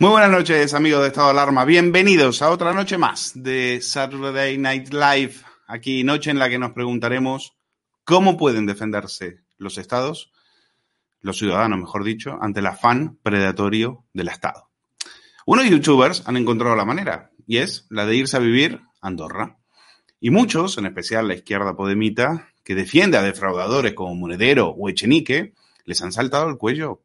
Muy buenas noches, amigos de Estado de Alarma. Bienvenidos a otra noche más de Saturday Night Live. Aquí, noche en la que nos preguntaremos cómo pueden defenderse los estados, los ciudadanos, mejor dicho, ante el afán predatorio del Estado. Unos youtubers han encontrado la manera, y es la de irse a vivir a Andorra. Y muchos, en especial la izquierda podemita, que defiende a defraudadores como Monedero o Echenique, les han saltado el cuello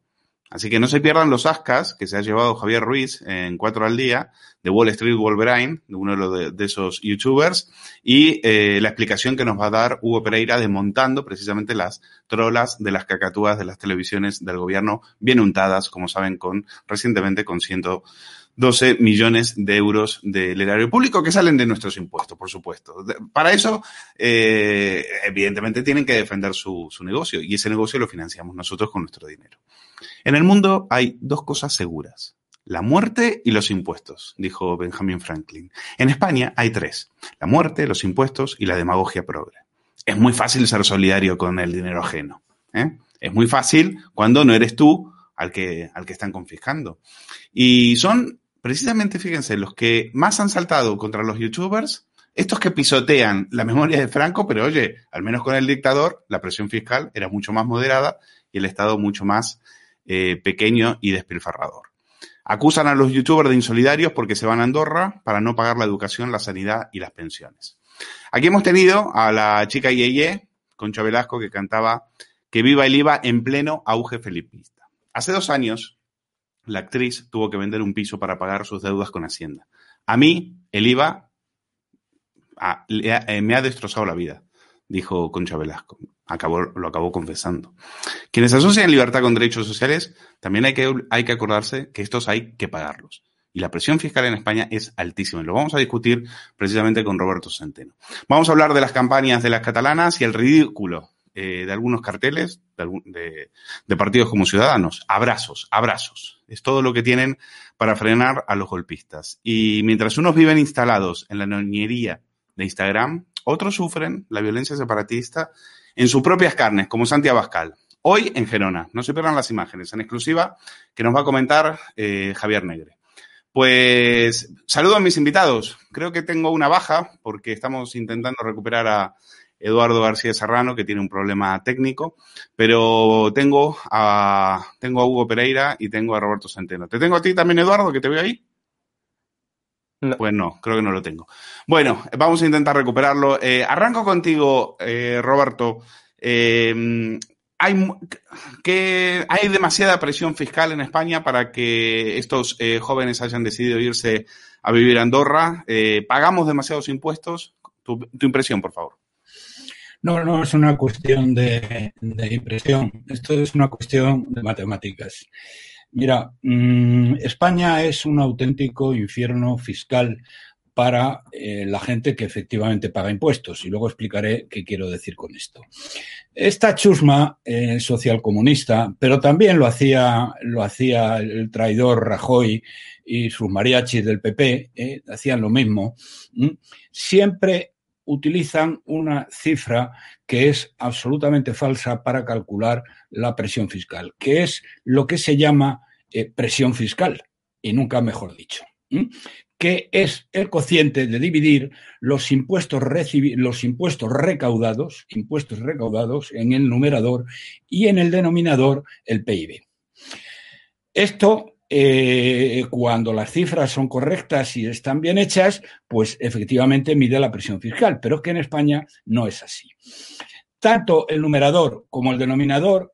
Así que no se pierdan los ascas que se ha llevado Javier Ruiz en cuatro al día de Wall Street Wolverine, de uno de, esos youtubers, y eh, la explicación que nos va a dar Hugo Pereira desmontando precisamente las trolas de las cacatúas de las televisiones del gobierno bien untadas, como saben, con recientemente con 112 millones de euros del erario público que salen de nuestros impuestos, por supuesto. Para eso, eh, evidentemente, tienen que defender su negocio y ese negocio lo financiamos nosotros con nuestro dinero. En el mundo hay dos cosas seguras. La muerte y los impuestos, dijo Benjamin Franklin. En España hay tres. La muerte, los impuestos y la demagogia progre. Es muy fácil ser solidario con el dinero ajeno. ¿eh? Es muy fácil cuando no eres tú al que, al que están confiscando. Y son precisamente, fíjense, los que más han saltado contra los youtubers, estos que pisotean la memoria de Franco, pero oye, al menos con el dictador, la presión fiscal era mucho más moderada y el Estado mucho más eh, pequeño y despilfarrador. Acusan a los youtubers de insolidarios porque se van a Andorra para no pagar la educación, la sanidad y las pensiones. Aquí hemos tenido a la chica Yeye, Concha Velasco, que cantaba Que viva el IVA en pleno auge felipista. Hace dos años, la actriz tuvo que vender un piso para pagar sus deudas con Hacienda. A mí, el IVA eh, me ha destrozado la vida, dijo Concha Velasco acabó, lo acabó confesando. Quienes asocian libertad con derechos sociales, también hay que, hay que acordarse que estos hay que pagarlos. Y la presión fiscal en España es altísima. Y lo vamos a discutir precisamente con Roberto Centeno. Vamos a hablar de las campañas de las catalanas y el ridículo eh, de algunos carteles de, partidos como Ciudadanos. Abrazos, abrazos. Es todo lo que tienen para frenar a los golpistas. Y mientras unos viven instalados en la noñería de Instagram, otros sufren la violencia separatista en sus propias carnes, como Santi Abascal. Hoy en Gerona. No se pierdan las imágenes en exclusiva que nos va a comentar eh, Javier Negre. Pues saludo a mis invitados. Creo que tengo una baja porque estamos intentando recuperar a Eduardo García Serrano, que tiene un problema técnico, pero tengo a, tengo a Hugo Pereira y tengo a Roberto Centeno. Te tengo a ti también, Eduardo, que te veo ahí. Pues no, creo que no lo tengo. Bueno, vamos a intentar recuperarlo. Eh, arranco contigo, eh, Roberto. Eh, hay, que, hay demasiada presión fiscal en España para que estos jóvenes hayan decidido irse a vivir a Andorra. ¿Pagamos demasiados impuestos? Tu, impresión, por favor. No, no es una cuestión de, impresión. Esto es una cuestión de matemáticas. Mira, mm, España es un auténtico infierno fiscal para eh, la gente que efectivamente paga impuestos. Y luego explicaré qué quiero decir con esto. Esta chusma eh, socialcomunista, pero también lo hacía, lo hacía el traidor Rajoy y sus mariachis del PP, eh, hacían lo mismo, siempre utilizan una cifra que es absolutamente falsa para calcular la presión fiscal, que es lo que se llama eh, presión fiscal, y nunca mejor dicho, que es el cociente de dividir los impuestos, los impuestos recaudados, impuestos recaudados en el numerador y en el denominador el PIB. Esto eh, cuando las cifras son correctas y están bien hechas, pues efectivamente mide la presión fiscal, pero es que en España no es así. Tanto el numerador como el denominador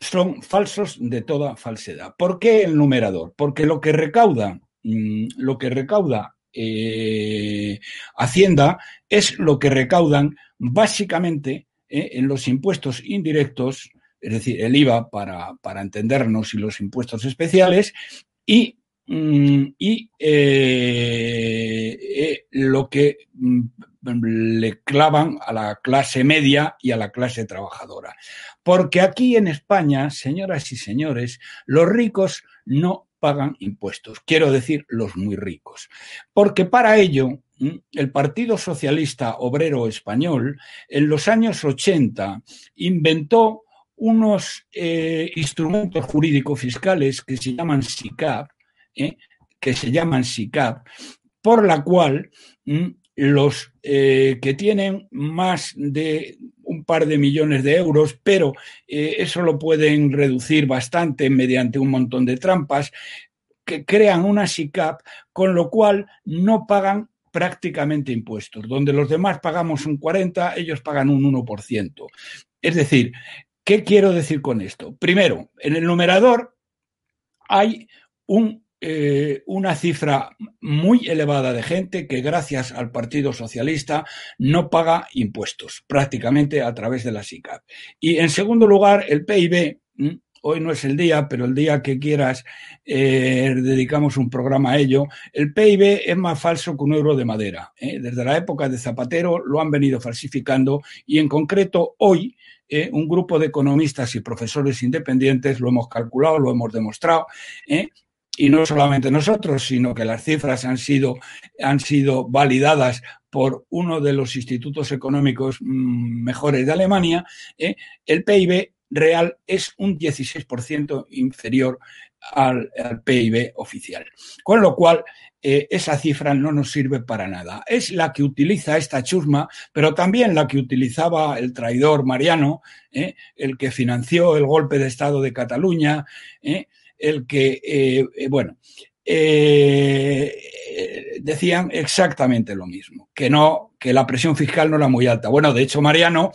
son falsos de toda falsedad. ¿Por qué el numerador? Porque lo que recauda, mm, lo que recauda eh, Hacienda es lo que recaudan básicamente eh, en los impuestos indirectos, es decir, el IVA para, entendernos y los impuestos especiales, y, mm, y eh, lo que mm, le clavan a la clase media y a la clase trabajadora. Porque aquí en España, señoras y señores, los ricos no pagan impuestos, quiero decir los muy ricos. Porque para ello, el Partido Socialista Obrero Español en los años 80 inventó unos eh, instrumentos jurídicos fiscales que se llaman SICAP, ¿eh? que se llaman SICAP, por la cual los eh, que tienen más de un par de millones de euros, pero eso lo pueden reducir bastante mediante un montón de trampas, que crean una SICAP, con lo cual no pagan prácticamente impuestos. Donde los demás pagamos un 40, ellos pagan un 1%. Es decir, ¿qué quiero decir con esto? Primero, en el numerador hay eh, una cifra muy elevada de gente que gracias al Partido Socialista no paga impuestos prácticamente a través de la SICAP. Y en segundo lugar, el PIB. Hoy no es el día, pero el día que quieras eh, dedicamos un programa a ello. El PIB es más falso que un euro de madera. ¿eh? Desde la época de Zapatero lo han venido falsificando y en concreto hoy un grupo de economistas y profesores independientes lo hemos calculado, lo hemos demostrado, y no solamente nosotros, sino que las cifras han sido, han sido validadas por uno de los institutos económicos mm, mejores de Alemania, ¿eh? el PIB real es un 16% inferior al, PIB oficial. Con lo cual, eh, esa cifra no nos sirve para nada. Es la que utiliza esta chusma, pero también la que utilizaba el traidor Mariano, ¿eh? el que financió el golpe de Estado de Cataluña, el que, eh, eh, bueno, eh, decían exactamente lo mismo, que no, que la presión fiscal no era muy alta. Bueno, de hecho, Mariano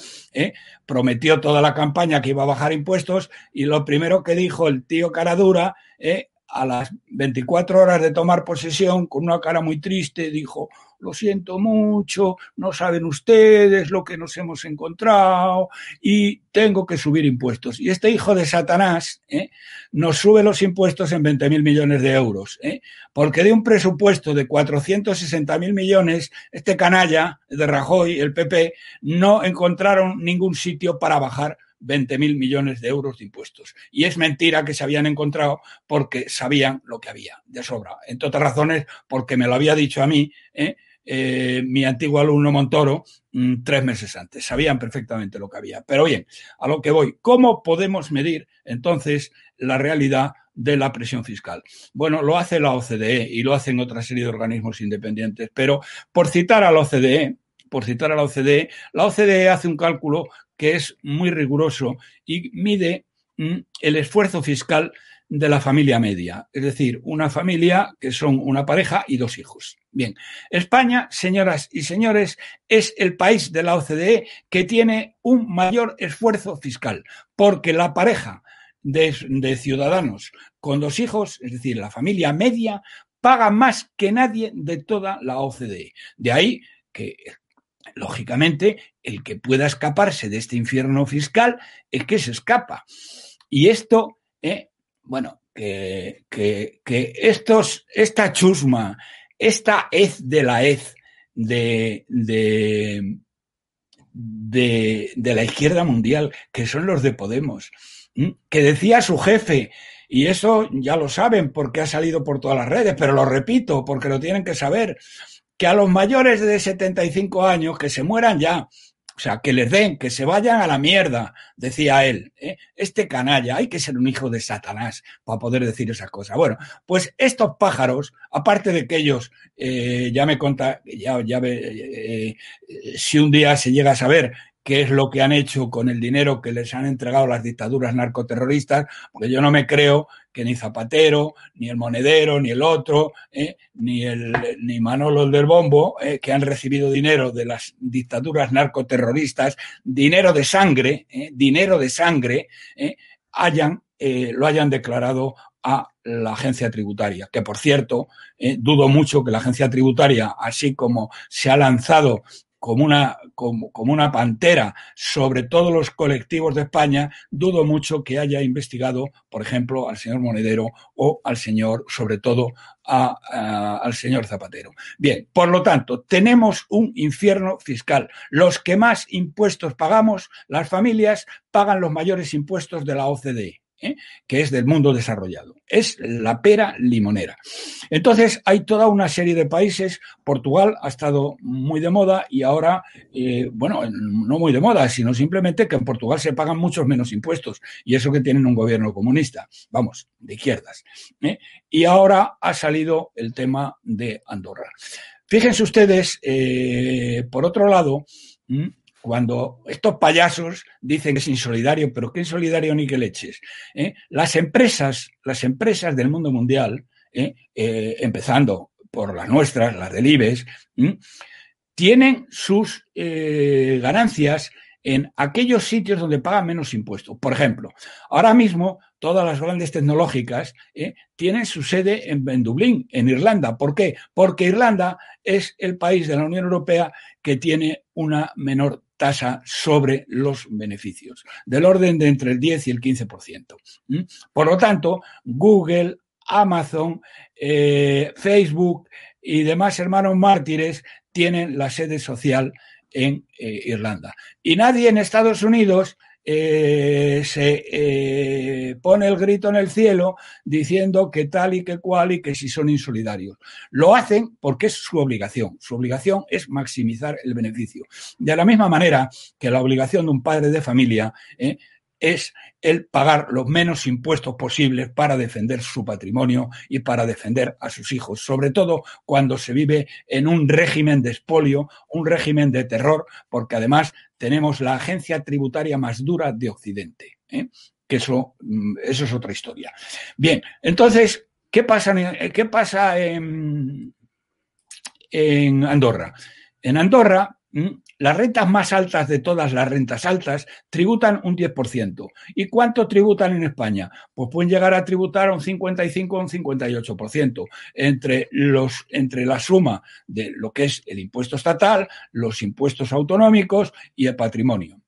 prometió toda la campaña que iba a bajar impuestos y lo primero que dijo el tío Caradura, a las 24 horas de tomar posesión, con una cara muy triste, dijo, lo siento mucho, no saben ustedes lo que nos hemos encontrado y tengo que subir impuestos. Y este hijo de Satanás ¿eh? nos sube los impuestos en 20 mil millones de euros, ¿eh? porque de un presupuesto de 460 mil millones, este canalla de Rajoy, el PP, no encontraron ningún sitio para bajar 20 mil millones de euros de impuestos. Y es mentira que se habían encontrado porque sabían lo que había, de sobra. Entre otras razones, porque me lo había dicho a mí, ¿eh? Eh, mi antiguo alumno Montoro mm, tres meses antes. Sabían perfectamente lo que había. Pero bien, a lo que voy, ¿cómo podemos medir entonces la realidad de la presión fiscal? Bueno, lo hace la OCDE y lo hacen otra serie de organismos independientes. Pero por citar a la OCDE, por citar a la OCDE, la OCDE hace un cálculo que es muy riguroso y mide mm, el esfuerzo fiscal de la familia media, es decir, una familia que son una pareja y dos hijos. Bien, España, señoras y señores, es el país de la OCDE que tiene un mayor esfuerzo fiscal, porque la pareja de, ciudadanos con dos hijos, es decir, la familia media, paga más que nadie de toda la OCDE. De ahí que lógicamente, el que pueda escaparse de este infierno fiscal es que se escapa. Y esto, eh, bueno, que, estos, esta chusma, esta hez de la hez de, de, de, la izquierda mundial, que son los de Podemos, que decía su jefe, y eso ya lo saben porque ha salido por todas las redes, pero lo repito porque lo tienen que saber, que a los mayores de 75 años que se mueran ya. O sea, que les den, que se vayan a la mierda, decía él. ¿eh? Este canalla, hay que ser un hijo de Satanás para poder decir esas cosas. Bueno, pues estos pájaros, aparte de que ellos, eh, ya me conta, ya, ya eh, si un día se llega a saber qué es lo que han hecho con el dinero que les han entregado las dictaduras narcoterroristas, porque yo no me creo que ni Zapatero, ni el Monedero, ni el otro, eh, ni, el, ni Manolo del Bombo, eh, que han recibido dinero de las dictaduras narcoterroristas, dinero de sangre, eh, dinero de sangre, hayan, lo hayan declarado a la agencia tributaria, que por cierto, dudo mucho que la agencia tributaria, así como se ha lanzado como una, como, una pantera sobre todos los colectivos de España, dudo mucho que haya investigado, por ejemplo, al señor Monedero o al señor, sobre todo, al señor Zapatero. Bien, por lo tanto, tenemos un infierno fiscal. Los que más impuestos pagamos, las familias, pagan los mayores impuestos de la OCDE. ¿Eh? que es del mundo desarrollado. Es la pera limonera. Entonces, hay toda una serie de países, Portugal ha estado muy de moda y ahora, eh, bueno, no muy de moda, sino simplemente que en Portugal se pagan muchos menos impuestos y eso que tienen un gobierno comunista, vamos, de izquierdas. ¿eh? Y ahora ha salido el tema de Andorra. Fíjense ustedes, por otro lado, cuando estos payasos dicen que es insolidario, pero qué insolidario ni que leches. ¿eh? Las empresas, las empresas del mundo mundial, ¿eh? Eh, empezando por las nuestras, las del IBEX, tienen sus ganancias en aquellos sitios donde pagan menos impuestos. Por ejemplo, ahora mismo todas las grandes tecnológicas tienen su sede en, en, Dublín, en Irlanda. ¿Por qué? Porque Irlanda es el país de la Unión Europea que tiene una menor tasa sobre los beneficios, del orden de entre el 10 y el 15%. Por lo tanto, Google, Amazon, eh, Facebook y demás hermanos mártires tienen la sede social en eh, Irlanda. Y nadie en Estados Unidos eh, se eh, pone el grito en el cielo diciendo que tal y que cual y que si son insolidarios. Lo hacen porque es su obligación. Su obligación es maximizar el beneficio. De la misma manera que la obligación de un padre de familia eh, es el pagar los menos impuestos posibles para defender su patrimonio y para defender a sus hijos, sobre todo cuando se vive en un régimen de expolio, un régimen de terror, porque además tenemos la agencia tributaria más dura de Occidente, ¿eh? que eso, mm, eso es otra historia. Bien, entonces, ¿qué pasa, qué pasa en, en Andorra? En Andorra, las rentas más altas de todas las rentas altas tributan un 10%. ¿Y cuánto tributan en España? Pues pueden llegar a tributar un 55 o un 58% entre, los, entre la suma de lo que es el impuesto estatal, los impuestos autonómicos y el patrimonio.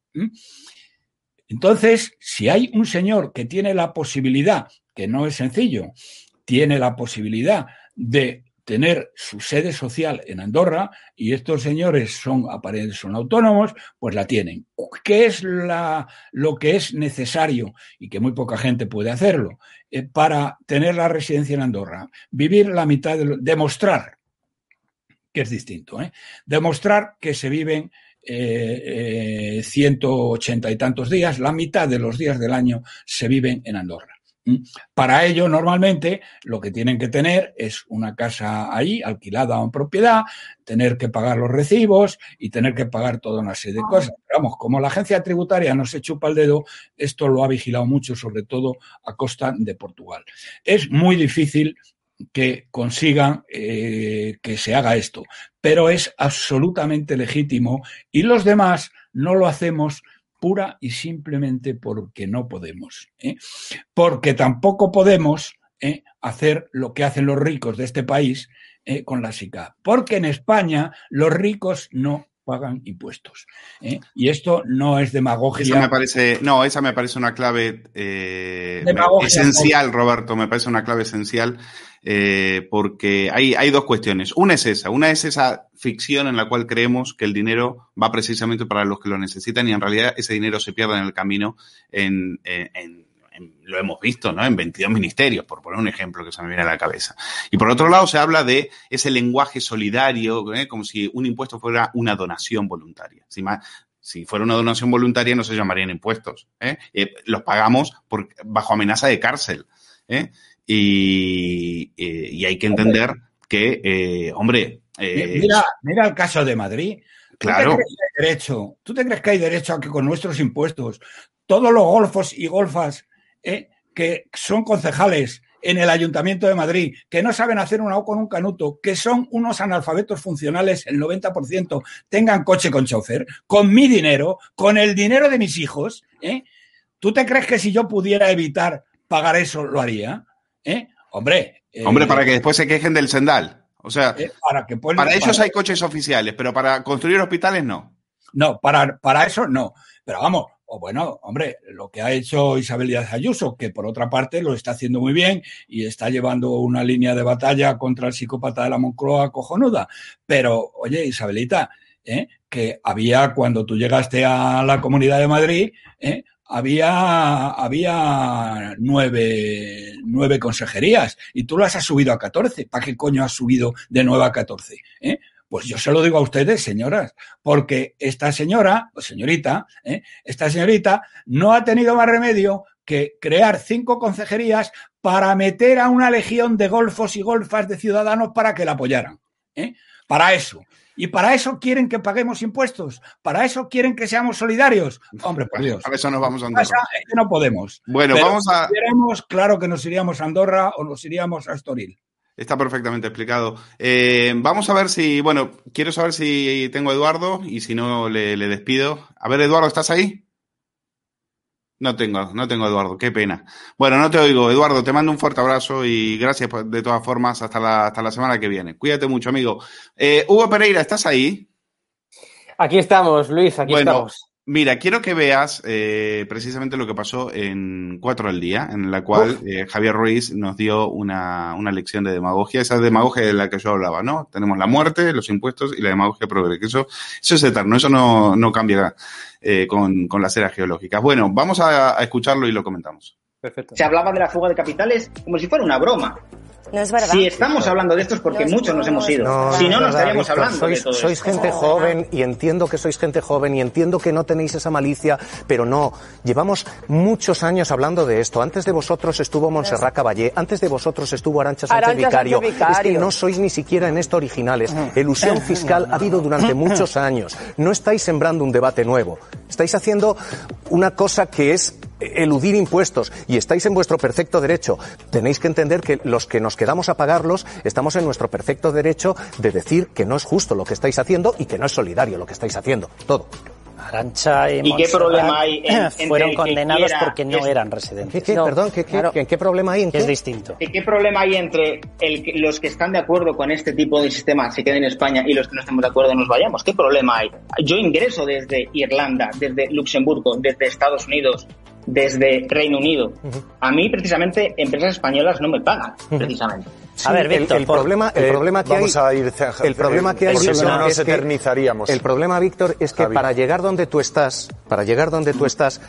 Entonces, si hay un señor que tiene la posibilidad, que no es sencillo, tiene la posibilidad de tener su sede social en Andorra y estos señores son, son autónomos, pues la tienen. ¿Qué es la, lo que es necesario y que muy poca gente puede hacerlo eh, para tener la residencia en Andorra? Vivir la mitad de demostrar que es distinto, ¿eh? demostrar que se viven eh, 180 y tantos días, la mitad de los días del año se viven en Andorra. Para ello, normalmente, lo que tienen que tener es una casa ahí, alquilada o en propiedad, tener que pagar los recibos y tener que pagar toda una serie de cosas. vamos, como la agencia tributaria no se chupa el dedo, esto lo ha vigilado mucho, sobre todo a costa de Portugal. Es muy difícil que consigan eh, que se haga esto, pero es absolutamente legítimo y los demás no lo hacemos pura y simplemente porque no podemos. ¿eh? Porque tampoco podemos ¿eh? hacer lo que hacen los ricos de este país ¿eh? con la SICA. Porque en España los ricos no pagan impuestos. Y esto no es demagogia. Esa me parece, no, esa me parece una clave esencial, Roberto, me parece una clave esencial eh, porque hay, hay dos cuestiones. Una es esa, una es esa ficción en la cual creemos que el dinero va precisamente para los que lo necesitan y en realidad ese dinero se pierde en el camino lo hemos visto, ¿no? En 22 ministerios, por poner un ejemplo que se me viene a la cabeza. Y por otro lado, se habla de ese lenguaje solidario, ¿eh? como si un impuesto fuera una donación voluntaria. Si, fuera una donación voluntaria, no se llamarían impuestos. ¿eh? Los pagamos bajo amenaza de cárcel. ¿Eh? Y, y, hay que entender que, eh, hombre. Eh, mira, mira el caso de Madrid. Claro. ¿Tú te, crees que hay derecho, ¿Tú te crees que hay derecho a que con nuestros impuestos todos los golfos y golfas eh, que son concejales en el Ayuntamiento de Madrid, que no saben hacer una O con un canuto, que son unos analfabetos funcionales, el 90%, tengan coche con chofer, con mi dinero, con el dinero de mis hijos, ¿eh? ¿Tú te crees que si yo pudiera evitar pagar eso, lo haría? ¿Eh? Hombre. Eh, Hombre, para que después se quejen del sendal. O sea, eh, para, que para ellos hay coches oficiales, pero para construir hospitales no. No, para, para eso no. Pero vamos, o bueno, hombre, lo que ha hecho Isabel Díaz Ayuso, que por otra parte lo está haciendo muy bien y está llevando una línea de batalla contra el psicópata de la Moncloa cojonuda. Pero, oye, Isabelita, ¿eh? que había cuando tú llegaste a la Comunidad de Madrid, ¿eh? Había, había nueve, nueve consejerías y tú las has subido a 14. ¿Para qué coño has subido de nueve a 14? ¿Eh? Pues yo se lo digo a ustedes, señoras, porque esta señora, o señorita, ¿eh? esta señorita no ha tenido más remedio que crear cinco consejerías para meter a una legión de golfos y golfas de ciudadanos para que la apoyaran. ¿eh? Para eso. Y para eso quieren que paguemos impuestos. Para eso quieren que seamos solidarios. Hombre, por Dios. Para eso nos vamos a Andorra. Es que no podemos. Bueno, vamos a. Si queremos, claro que nos iríamos a Andorra o nos iríamos a Estoril. Está perfectamente explicado. Eh, vamos a ver si, bueno, quiero saber si tengo a Eduardo y si no le, le despido. A ver, Eduardo, ¿estás ahí? No tengo, no tengo Eduardo, qué pena. Bueno, no te oigo. Eduardo, te mando un fuerte abrazo y gracias de todas formas hasta la, hasta la semana que viene. Cuídate mucho, amigo. Eh, Hugo Pereira, ¿estás ahí? Aquí estamos, Luis, aquí estamos. Mira, quiero que veas eh, precisamente lo que pasó en Cuatro al Día, en la cual eh, Javier Ruiz nos dio una, una, lección de demagogia, esa demagogia de la que yo hablaba, ¿no? Tenemos la muerte, los impuestos y la demagogia progresiva. Eso, eso es eterno, eso no, no cambia eh, con, con, las eras geológicas. Bueno, vamos a, a escucharlo y lo comentamos. Perfecto. Se hablaba de la fuga de capitales como si fuera una broma. No es verdad. Si estamos hablando de esto es porque muchos nos hemos ido. No, si no, no, estaríamos hablando sois, de todo Sois esto. gente joven y entiendo que sois gente joven y entiendo que no tenéis esa malicia, pero no. Llevamos muchos años hablando de esto. Antes de vosotros estuvo Montserrat Caballé, antes de vosotros estuvo Arancha Sánchez Arancha Vicario. Sánchez Vicario. Es que no sois ni siquiera en esto originales. Elusión fiscal ha habido durante muchos años. No estáis sembrando un debate nuevo. Estáis haciendo una cosa que es eludir impuestos y estáis en vuestro perfecto derecho. Tenéis que entender que los que nos quedamos a pagarlos estamos en nuestro perfecto derecho de decir que no es justo lo que estáis haciendo y que no es solidario lo que estáis haciendo. Todo. Arancha y, ¿Y qué problema hay en, fueron entre condenados quiera, porque no es, eran residentes. ¿Qué, qué, no, perdón, ¿qué, qué, claro, ¿qué, ¿qué problema hay en que es distinto. ¿Qué problema hay entre el, los que están de acuerdo con este tipo de sistema se queden en España y los que no estamos de acuerdo nos vayamos? ¿Qué problema hay? Yo ingreso desde Irlanda, desde Luxemburgo, desde Estados Unidos, desde Reino Unido. Uh -huh. A mí, precisamente, empresas españolas no me pagan, uh -huh. precisamente. Sí, a ver, Víctor, el, el, por, problema, el eh, problema que vamos hay, a ir, el problema que hay, Víctor, no nos es eternizaríamos. Que, el problema, Víctor, es que Javi. para llegar donde tú estás, para llegar donde tú estás,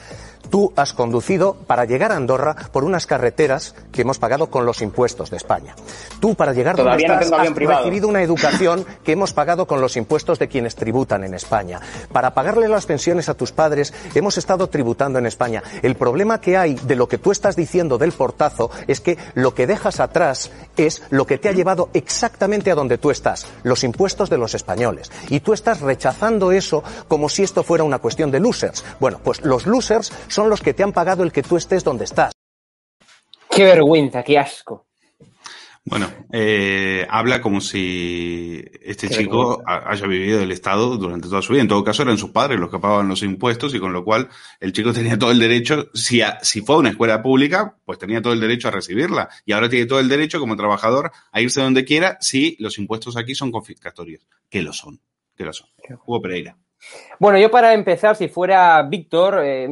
Tú has conducido para llegar a Andorra por unas carreteras que hemos pagado con los impuestos de España. Tú para llegar donde estás has recibido una educación que hemos pagado con los impuestos de quienes tributan en España. Para pagarle las pensiones a tus padres hemos estado tributando en España. El problema que hay de lo que tú estás diciendo del portazo es que lo que dejas atrás es lo que te ha llevado exactamente a donde tú estás, los impuestos de los españoles. Y tú estás rechazando eso como si esto fuera una cuestión de losers. Bueno, pues los losers son los que te han pagado el que tú estés donde estás. Qué vergüenza, qué asco. Bueno, eh, habla como si este chico haya vivido del Estado durante toda su vida. En todo caso, eran sus padres los que pagaban los impuestos y con lo cual el chico tenía todo el derecho, si, si fue a una escuela pública, pues tenía todo el derecho a recibirla. Y ahora tiene todo el derecho como trabajador a irse donde quiera si los impuestos aquí son confiscatorios. Que lo son, que lo son. Hugo Pereira. Bueno, yo para empezar, si fuera Víctor, eh,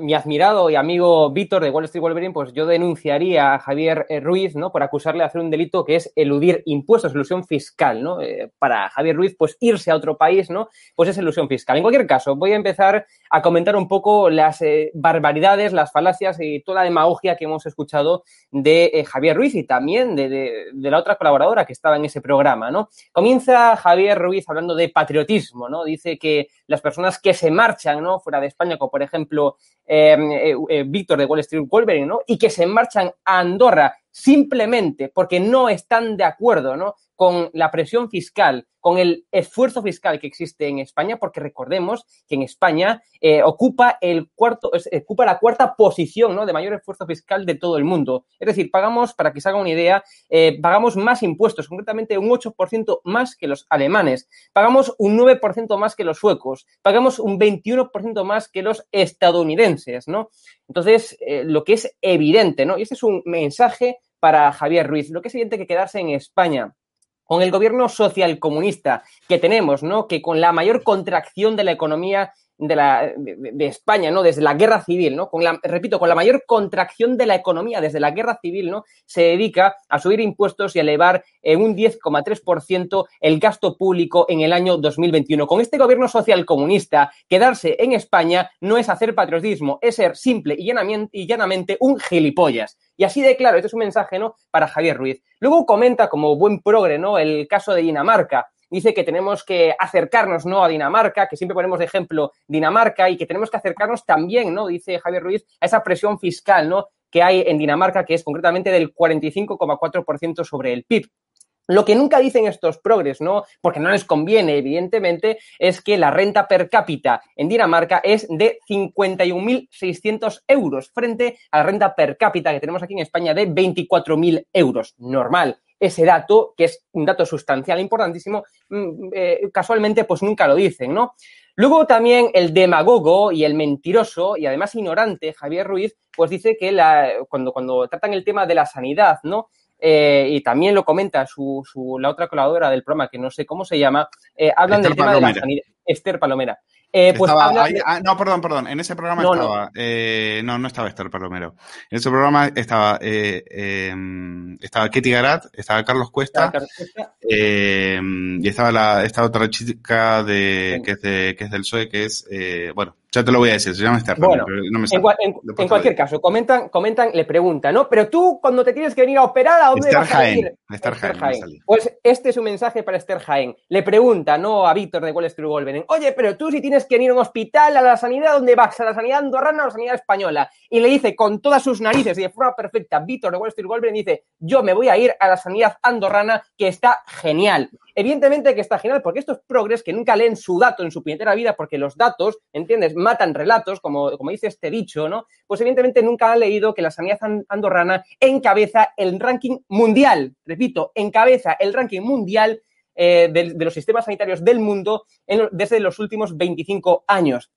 mi admirado y amigo Víctor de Wall Street Wolverine, pues yo denunciaría a Javier eh, Ruiz, ¿no? Por acusarle de hacer un delito que es eludir impuestos, ilusión fiscal, ¿no? Eh, para Javier Ruiz, pues irse a otro país, ¿no? Pues es ilusión fiscal. En cualquier caso, voy a empezar a comentar un poco las barbaridades, las falacias y toda la demagogia que hemos escuchado de Javier Ruiz y también de, de, la otra colaboradora que estaba en ese programa, ¿no? Comienza Javier Ruiz hablando de patriotismo, ¿no? Dice que las personas que se marchan, ¿no? Fuera de España, como por ejemplo em, eh, eh, Víctor de Wall Street Wolverine, ¿no? Y que se marchan a Andorra simplemente porque no están de acuerdo, ¿no? con la presión fiscal, con el esfuerzo fiscal que existe en España, porque recordemos que en España eh, ocupa el cuarto, ocupa la cuarta posición ¿no? de mayor esfuerzo fiscal de todo el mundo. Es decir, pagamos, para que se haga una idea, eh, pagamos más impuestos, concretamente un 8% más que los alemanes, pagamos un 9% más que los suecos, pagamos un 21% más que los estadounidenses, ¿no? Entonces, eh, lo que es evidente, ¿no? Y este es un mensaje para Javier Ruiz, lo que es evidente que quedarse en España con el gobierno social comunista que tenemos, ¿no? Que con la mayor contracción de la economía de, la, de, España, ¿no? Desde la guerra civil, ¿no? Con la, repito, con la mayor contracción de la economía desde la guerra civil, ¿no? Se dedica a subir impuestos y elevar en un 10,3% el gasto público en el año 2021. Con este gobierno social comunista, quedarse en España no es hacer patriotismo, es ser simple y llanamente, y llanamente un gilipollas. Y así de claro, este es un mensaje, ¿no? Para Javier Ruiz. Luego comenta como buen progre, ¿no? El caso de Dinamarca dice que tenemos que acercarnos ¿no? a Dinamarca, que siempre ponemos de ejemplo Dinamarca y que tenemos que acercarnos también, ¿no? dice Javier Ruiz, a esa presión fiscal ¿no? que hay en Dinamarca, que es concretamente del 45,4% sobre el PIB. Lo que nunca dicen estos progres, ¿no? Porque no les conviene, evidentemente, es que la renta per cápita en Dinamarca es de 51.600 euros frente a la renta per cápita que tenemos aquí en España de 24.000 euros. Normal ese dato, que es un dato sustancial importantísimo, mm, eh, casualmente pues nunca lo dicen, ¿no? Luego también el demagogo y el mentiroso y además ignorante Javier Ruiz, pues dice que cuando, cuando tratan el tema de la sanidad, ¿no? Eh, y también lo comenta su, su, la otra colaboradora del programa, que no sé cómo se llama, eh, hablan del tema de la sanidad. Esther Palomera. Eh, pues ah, no, perdón, perdón. En ese programa estaba. No. Eh, no. no, estaba Esther Palomero. En ese programa estaba eh, em, estaba Ketty Garat, estaba Carlos Cuesta, em, y estaba la, esta otra chica de, que, es de, que es del PSOE, que es. bueno, ya te lo voy a decir, se llama Esther. Bueno, no me en, en, cualquier caso, comentan, comentan, le preguntan, ¿no? Pero tú, cuando te tienes que venir a operar, ¿a dónde Esther vas a ir? Esther, Esther Jaén. Jaén. Pues este es un mensaje para Esther Jaén. Le pregunta, ¿no? A Víctor de Wall Street Wolverine, oye, pero tú si tienes que ir a un hospital, a la sanidad, ¿dónde vas? ¿A la sanidad andorrana o a la sanidad española? Y le dice con todas sus narices y de forma perfecta, Víctor de Wall Street Wolverine dice, yo me voy a ir a la sanidad andorrana, que está genial. Evidentemente que está genial, porque estos progres que nunca leen su dato en su puñetera vida, porque los datos, ¿entiendes?, matan relatos, como, como dice este dicho, ¿no? Pues evidentemente nunca han leído que la sanidad andorrana encabeza el ranking mundial, repito, encabeza el ranking mundial eh, de, los sistemas sanitarios del mundo desde los últimos 25 años.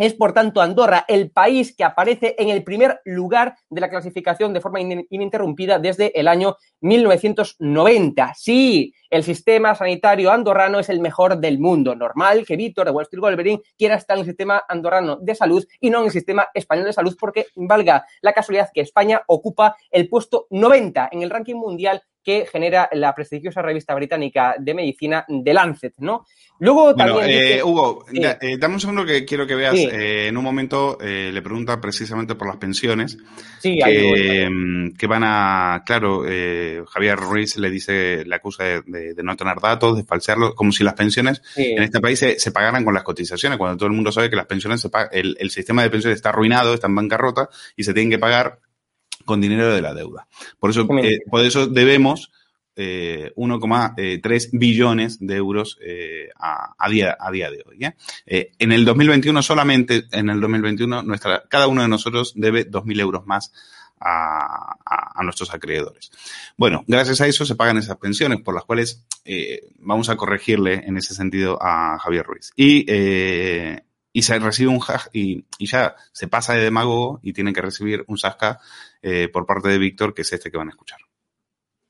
Es, por tanto, Andorra el país que aparece en el primer lugar de la clasificación de forma ininterrumpida desde el año 1990. Sí, el sistema sanitario andorrano es el mejor del mundo. Normal que Víctor de Wall Street Wolverine quiera estar en el sistema andorrano de salud y no en el sistema español de salud porque valga la casualidad que España ocupa el puesto 90 en el ranking mundial que genera la prestigiosa revista británica de medicina The Lancet, ¿no? Luego también... Eh, Hugo, eh, dame un segundo que quiero que veas. Eh, en un momento le pregunta precisamente por las pensiones. Sí, que, mm, que van a... Claro, Javier Ruiz le dice, le acusa de, no tener datos, de falsearlo, como si las pensiones en este país se, pagaran con las cotizaciones, cuando todo el mundo sabe que las pensiones se pagan, el, el sistema de pensiones está arruinado, está en bancarrota y se tienen que pagar con dinero de la deuda. Por eso, eh, por eso debemos eh, 1,3 eh, billones de euros eh, a, día, a día de hoy. en el 2021 solamente, en el 2021, nuestra, cada uno de nosotros debe 2.000 euros más a, a, nuestros acreedores. Bueno, gracias a eso se pagan esas pensiones, por las cuales vamos a corregirle en ese sentido a Javier Ruiz. Y y se recibe un y, y, ya se pasa de demagogo y tiene que recibir un sasca eh, por parte de Víctor, que es este que van a escuchar.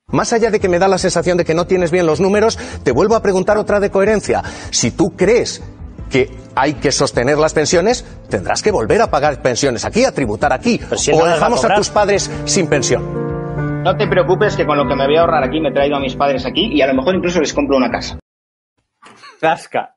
Más allá de que me da la sensación de que no tienes bien los números, te vuelvo a preguntar otra de coherencia. Si tú crees que hay que sostener las pensiones, tendrás que volver a pagar pensiones aquí, a tributar aquí. o dejamos a, tus padres sin pensión. No te preocupes que con lo que me voy a ahorrar aquí me he traído a mis padres aquí y a lo mejor incluso les compro una casa. Zasca.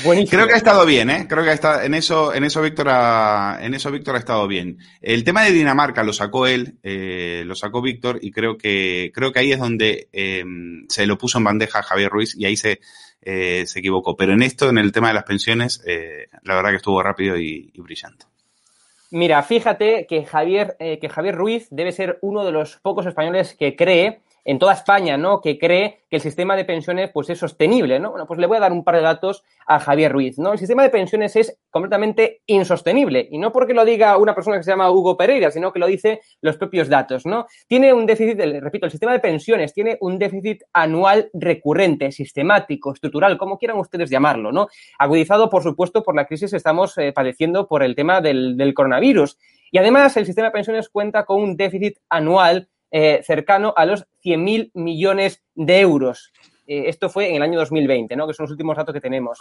Creo que ha estado bien, ¿eh? Creo que ha estado, en eso, en eso Víctor ha, en eso Víctor ha estado bien. El tema de Dinamarca lo sacó él, eh, lo sacó Víctor y creo que, creo que ahí es donde eh, se lo puso en bandeja a Javier Ruiz y ahí se, eh, se equivocó. Pero en esto, en el tema de las pensiones, eh, la verdad que estuvo rápido y, y brillante. Mira, fíjate que Javier, que Javier Ruiz debe ser uno de los pocos españoles que cree en toda España, ¿no? Que cree que el sistema de pensiones pues es sostenible, ¿no? Bueno, pues le voy a dar un par de datos a Javier Ruiz, ¿no? El sistema de pensiones es completamente insostenible y no porque lo diga una persona que se llama Hugo Pereira, sino que lo dice los propios datos, ¿no? Tiene un déficit, repito, el sistema de pensiones tiene un déficit anual recurrente, sistemático, estructural, como quieran ustedes llamarlo, ¿no? Agudizado, por supuesto, por la crisis que estamos eh, padeciendo por el tema del, del coronavirus. Y además, el sistema de pensiones cuenta con un déficit anual eh, cercano a los 100.000 millones de euros. Eh, esto fue en el año 2020, ¿no? que son los últimos datos que tenemos.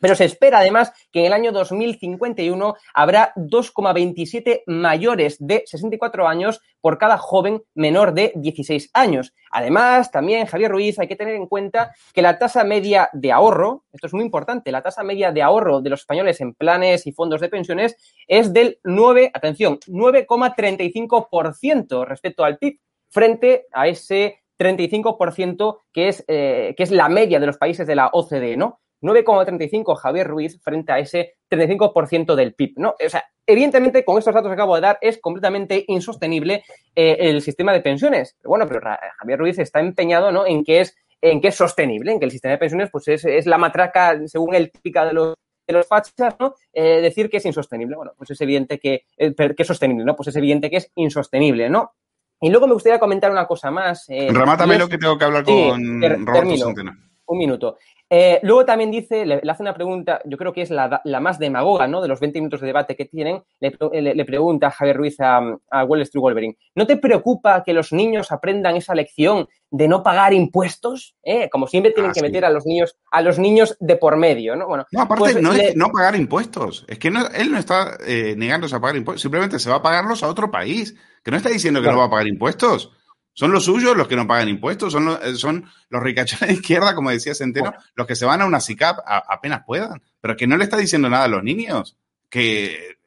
Pero se espera además que en el año 2051 habrá 2,27 mayores de 64 años por cada joven menor de 16 años. Además, también, Javier Ruiz, hay que tener en cuenta que la tasa media de ahorro, esto es muy importante, la tasa media de ahorro de los españoles en planes y fondos de pensiones es del 9, atención, 9,35% respecto al PIB, frente a ese 35% que es, eh, que es la media de los países de la OCDE, ¿no? 9,35 Javier Ruiz frente a ese 35% del PIB, ¿no? O sea, evidentemente, con estos datos que acabo de dar, es completamente insostenible eh, el sistema de pensiones. Pero bueno, pero Javier Ruiz está empeñado, ¿no? En que es, en que es sostenible, en que el sistema de pensiones, pues es, es la matraca, según el típica de los de los fachas, ¿no? Eh, decir que es insostenible. Bueno, pues es evidente que, eh, que es sostenible, ¿no? Pues es evidente que es insostenible, ¿no? Y luego me gustaría comentar una cosa más. Eh, Remátame lo que tengo que hablar con Roberto Centeno. Un minuto. Eh, luego también dice, le, hace una pregunta, yo creo que es la, más demagoga, ¿no? De los 20 minutos de debate que tienen, le, pregunta a Javier Ruiz a, Wall Street Wolverine, ¿no te preocupa que los niños aprendan esa lección de no pagar impuestos? ¿Eh? Como siempre tienen ah, que meter a los niños, a los niños de por medio, ¿no? Bueno, no, aparte pues no es no pagar impuestos, es que él no está eh, negándose a pagar impuestos, simplemente se va a pagarlos a otro país, que no está diciendo que no va a pagar impuestos. Son los suyos los que no pagan impuestos, son los, eh, son los ricachones de izquierda, como decía Centeno, los que se van a una SICAP apenas puedan, pero que no le está diciendo nada a los niños, que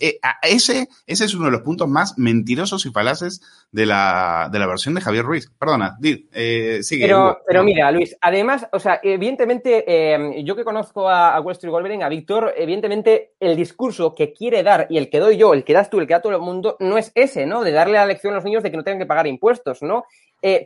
eh, ese, ese es uno de los puntos más mentirosos y falaces de la, de la versión de Javier Ruiz. Perdona, eh, sigue. Pero, pero mira, Luis, además, o sea, evidentemente, eh, yo que conozco a, a Street Wolverine, a Víctor, evidentemente el discurso que quiere dar y el que doy yo, el que das tú, el que da todo el mundo, no es ese, ¿no? De darle la lección a los niños de que no tengan que pagar impuestos, ¿no?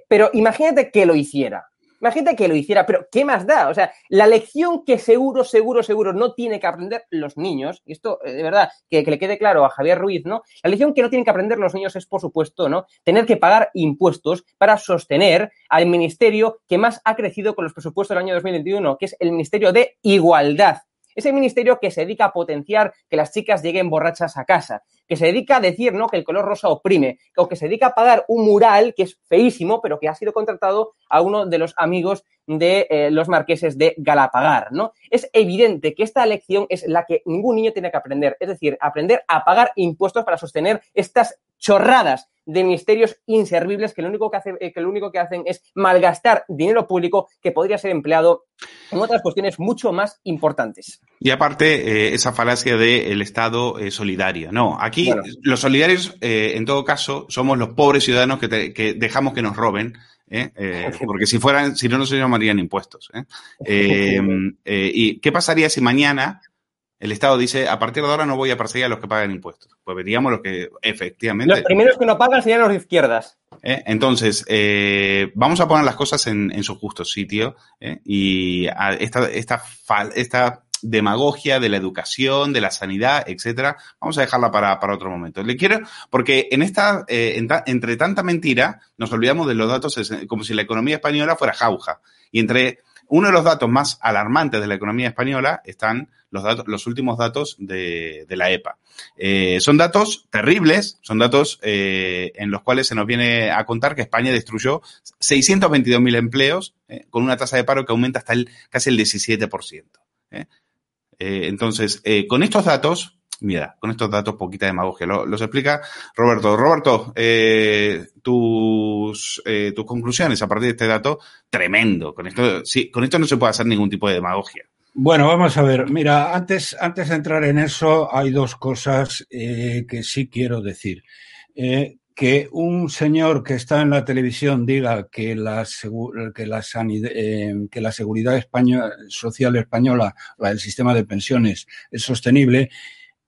pero imagínate que lo hiciera. Imagínate que lo hiciera, pero ¿qué más da? O sea, la lección que seguro, seguro, seguro no tiene que aprender los niños, y esto eh, de verdad que, le quede claro a Javier Ruiz, ¿no? La lección que no tienen que aprender los niños es, por supuesto, ¿no? Tener que pagar impuestos para sostener al ministerio que más ha crecido con los presupuestos del año 2021, que es el Ministerio de Igualdad. Ese ministerio que se dedica a potenciar que las chicas lleguen borrachas a casa. Que se dedica a decir ¿no? que el color rosa oprime, o que se dedica a pagar un mural que es feísimo, pero que ha sido contratado a uno de los amigos de eh, los marqueses de Galapagar, ¿no? Es evidente que esta lección es la que ningún niño tiene que aprender, es decir, aprender a pagar impuestos para sostener estas chorradas de ministerios inservibles que lo único que, hace, eh, que lo único que hacen es malgastar dinero público que podría ser empleado en otras cuestiones mucho más importantes. Y aparte, eh, esa falacia del Estado solidario. No, aquí los solidarios, en todo caso, somos los pobres ciudadanos que, que dejamos que nos roben ¿eh? Eh, porque si fueran, si no, no se llamarían impuestos. ¿eh? ¿Y qué pasaría si mañana el Estado dice, a partir de ahora no voy a perseguir a los que pagan impuestos? Pues veríamos los que efectivamente... Los primeros que no pagan serían los de izquierdas. Entonces, vamos a poner las cosas en, su justo sitio y esta, esta, esta demagogia de la educación, de la sanidad, etcétera, vamos a dejarla para, para otro momento. Le quiero, porque en esta, eh, entre tanta mentira, nos olvidamos de los datos como si la economía española fuera jauja. Y entre uno de los datos más alarmantes de la economía española están los, datos, los últimos datos de, la EPA. Eh, son datos terribles, son datos eh, en los cuales se nos viene a contar que España destruyó 622.000 empleos con una tasa de paro que aumenta hasta el, casi el 17%. Eh, entonces, eh, con estos datos, mira, con estos datos, poquita demagogia, los explica Roberto. Roberto, eh, tus, tus conclusiones a partir de este dato, tremendo. Con esto, sí, con esto no se puede hacer ningún tipo de demagogia. Bueno, vamos a ver. Mira, antes, antes de entrar en eso, hay dos cosas que sí quiero decir que un señor que está en la televisión diga que la, que la, eh, seguridad social española, la del sistema de pensiones, es sostenible,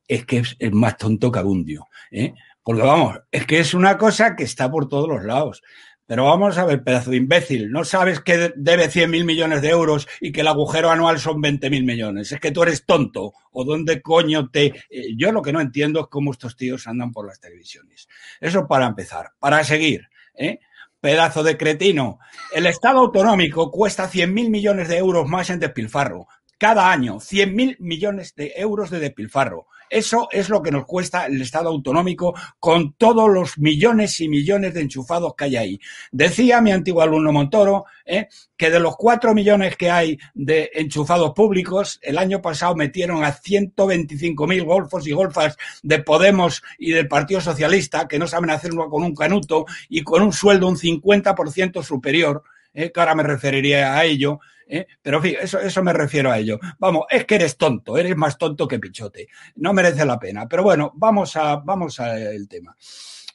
es que es, más tonto que abundio. ¿eh? Porque vamos, es que es una cosa que está por todos los lados. Pero vamos a ver, pedazo de imbécil, no sabes que debe 100 mil millones de euros y que el agujero anual son 20 mil millones. Es que tú eres tonto. ¿O dónde coño te...? Eh, yo lo que no entiendo es cómo estos tíos andan por las televisiones. Eso para empezar. Para seguir, ¿eh? Pedazo de cretino. El Estado autonómico cuesta 100 mil millones de euros más en despilfarro. Cada año, 100 mil millones de euros de despilfarro. Eso es lo que nos cuesta el Estado autonómico con todos los millones y millones de enchufados que hay ahí. Decía mi antiguo alumno Montoro ¿eh? que de los cuatro millones que hay de enchufados públicos, el año pasado metieron a 125 mil golfos y golfas de Podemos y del Partido Socialista que no saben hacerlo con un canuto y con un sueldo un 50% superior, ¿eh? que ahora me referiría a ello, ¿eh? Pero fíjate, eso, eso me refiero a ello. Vamos, es que eres tonto, eres más tonto que pichote. No merece la pena. Pero bueno, vamos a, vamos al tema.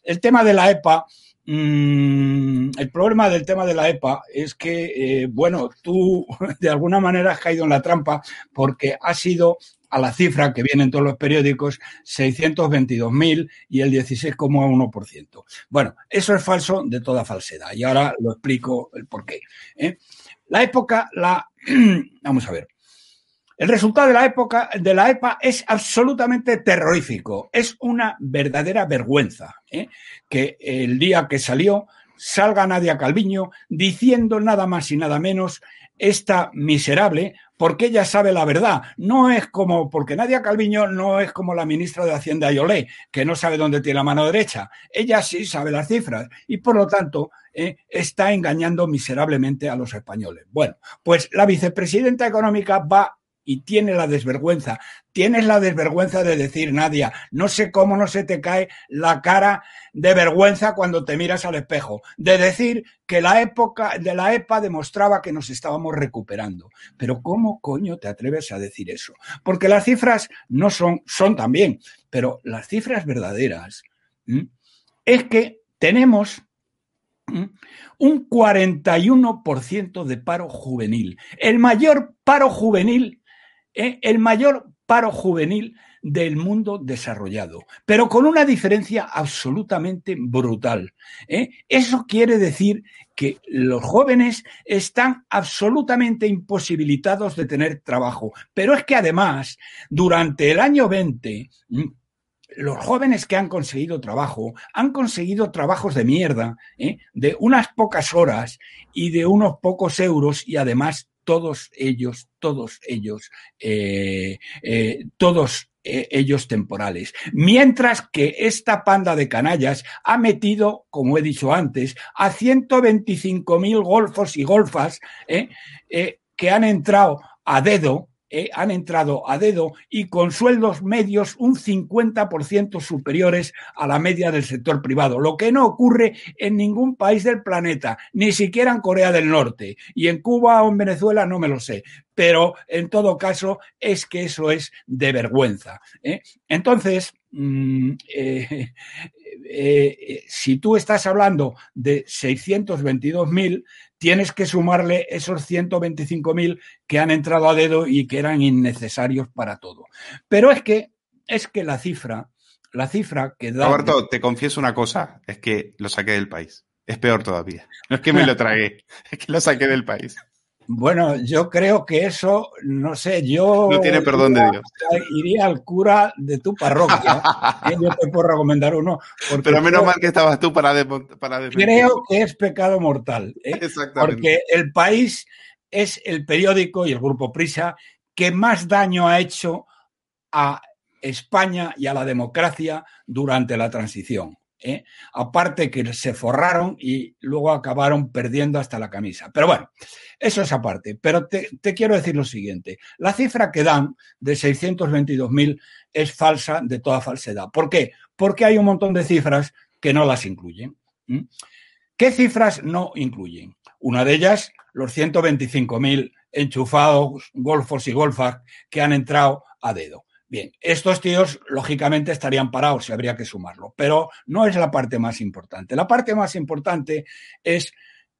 El tema de la EPA. Mm, el problema del tema de la EPA es que, eh, bueno, tú de alguna manera has caído en la trampa porque has sido a la cifra que viene en todos los periódicos, 622.000 y el 16,1%. Bueno, eso es falso de toda falsedad y ahora lo explico el por qué. ¿eh? La época, la. Vamos a ver. El resultado de la época de la EPA es absolutamente terrorífico. Es una verdadera vergüenza ¿eh? que el día que salió salga Nadia Calviño diciendo nada más y nada menos esta miserable, porque ella sabe la verdad. No es como, porque Nadia Calviño no es como la ministra de Hacienda Ayolé, que no sabe dónde tiene la mano derecha. Ella sí sabe las cifras y por lo tanto eh, está engañando miserablemente a los españoles. Bueno, pues la vicepresidenta económica va y tiene la desvergüenza. Tienes la desvergüenza de decir, Nadia, no sé cómo no se te cae la cara de vergüenza cuando te miras al espejo, de decir que la época de la EPA demostraba que nos estábamos recuperando. Pero ¿cómo coño te atreves a decir eso? Porque las cifras no son, son también, pero las cifras verdaderas es que tenemos un 41% de paro juvenil, el mayor paro juvenil ¿eh? el mayor paro juvenil del mundo desarrollado, pero con una diferencia absolutamente brutal. ¿eh? Eso quiere decir que los jóvenes están absolutamente imposibilitados de tener trabajo, pero es que además, durante el año 20, los jóvenes que han conseguido trabajo han conseguido trabajos de mierda, ¿eh? de unas pocas horas y de unos pocos euros y además todos ellos, todos ellos, eh, eh, todos eh, ellos temporales. Mientras que esta panda de canallas ha metido, como he dicho antes, a 125.000 golfos y golfas eh, eh, que han entrado a dedo eh, han entrado a dedo y con sueldos medios un 50% superiores a la media del sector privado, lo que no ocurre en ningún país del planeta, ni siquiera en Corea del Norte. Y en Cuba o en Venezuela no me lo sé, pero en todo caso es que eso es de vergüenza. ¿eh? Entonces, mm, eh, si tú estás hablando de 622.000, tienes que sumarle esos 125.000 que han entrado a dedo y que eran innecesarios para todo. Pero es que, es que la cifra, la cifra que da... Roberto, te confieso una cosa, es que lo saqué del país. Es peor todavía. No es que me lo tragué, es que lo saqué del país. Bueno, yo creo que eso, no sé, yo... No tiene perdón iría, de Dios. Iría al cura de tu parroquia. ¿eh? yo te puedo recomendar uno. Pero menos mal que estabas tú para, de, para Creo que es pecado mortal. ¿eh? Exactamente. Porque el país es el periódico y el grupo Prisa que más daño ha hecho a España y a la democracia durante la transición. ¿Eh? aparte que se forraron y luego acabaron perdiendo hasta la camisa. Pero bueno, eso es aparte. Pero te, te quiero decir lo siguiente, la cifra que dan de 622.000 es falsa de toda falsedad. ¿Por qué? Porque hay un montón de cifras que no las incluyen. ¿Qué cifras no incluyen? Una de ellas, los 125.000 enchufados, golfos y golfas que han entrado a dedo. Bien, estos tíos lógicamente estarían parados y habría que sumarlo, pero no es la parte más importante. La parte más importante es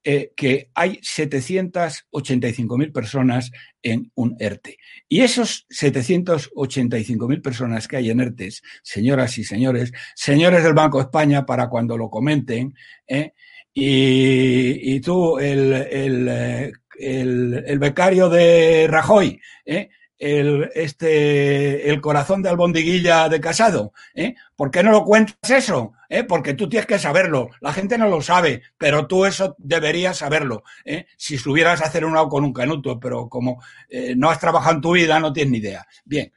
eh, que hay 785.000 personas en un ERTE. Y esos 785.000 personas que hay en ERTES, señoras y señores, señores del Banco de España, para cuando lo comenten, eh, y, y, tú, el, el, eh, el, el, becario de Rajoy, ¿eh? El, este, el corazón de albondiguilla de casado. ¿eh? ¿Por qué no lo cuentas eso? ¿Eh? Porque tú tienes que saberlo. La gente no lo sabe, pero tú eso deberías saberlo. ¿eh? Si estuvieras a hacer un con un canuto, pero como eh, no has trabajado en tu vida, no tienes ni idea. Bien.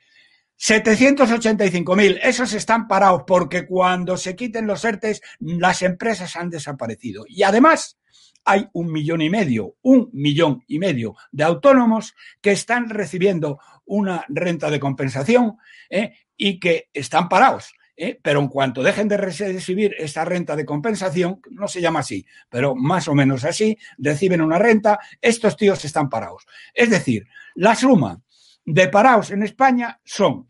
785.000, esos están parados porque cuando se quiten los ERTES, las empresas han desaparecido. Y además, hay un millón y medio, un millón y medio de autónomos que están recibiendo una renta de compensación ¿eh? y que están parados. ¿eh? Pero en cuanto dejen de recibir esta renta de compensación, no se llama así, pero más o menos así, reciben una renta, estos tíos están parados. Es decir, la suma de parados en España son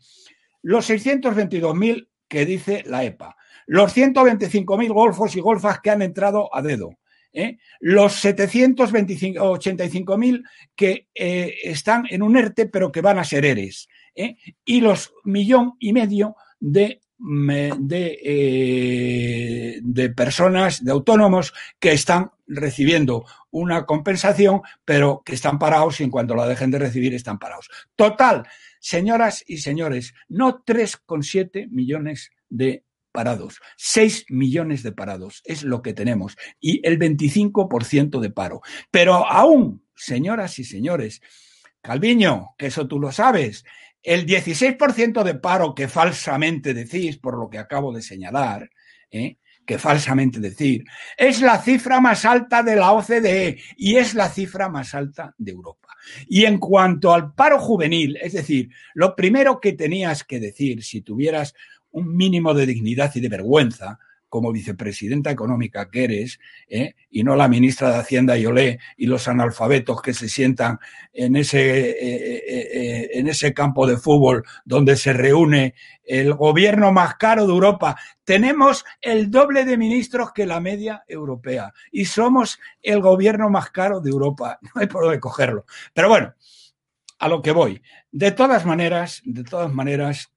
los 622.000 que dice la EPA, los 125.000 golfos y golfas que han entrado a dedo, ¿eh? los 785.000 que eh, están en un ERTE pero que van a ser ERES ¿eh? y los millón y medio de, de, eh, de personas, de autónomos que están recibiendo una compensación pero que están parados y en cuanto la dejen de recibir están parados. Total, señoras y señores, no 3,7 millones de parados. 6 millones de parados es lo que tenemos y el 25% de paro. Pero aún, señoras y señores, Calviño, que eso tú lo sabes, el 16% de paro que falsamente decís, por lo que acabo de señalar, ¿eh? que falsamente decir, es la cifra más alta de la OCDE y es la cifra más alta de Europa. Y en cuanto al paro juvenil, es decir, lo primero que tenías que decir si tuvieras un mínimo de dignidad y de vergüenza como vicepresidenta económica que eres, ¿eh? y no la ministra de Hacienda y Olé y los analfabetos que se sientan en ese, eh, eh, en ese campo de fútbol donde se reúne el gobierno más caro de Europa. Tenemos el doble de ministros que la media europea y somos el gobierno más caro de Europa. No hay por dónde cogerlo. Pero bueno, a lo que voy. De todas maneras, de todas maneras,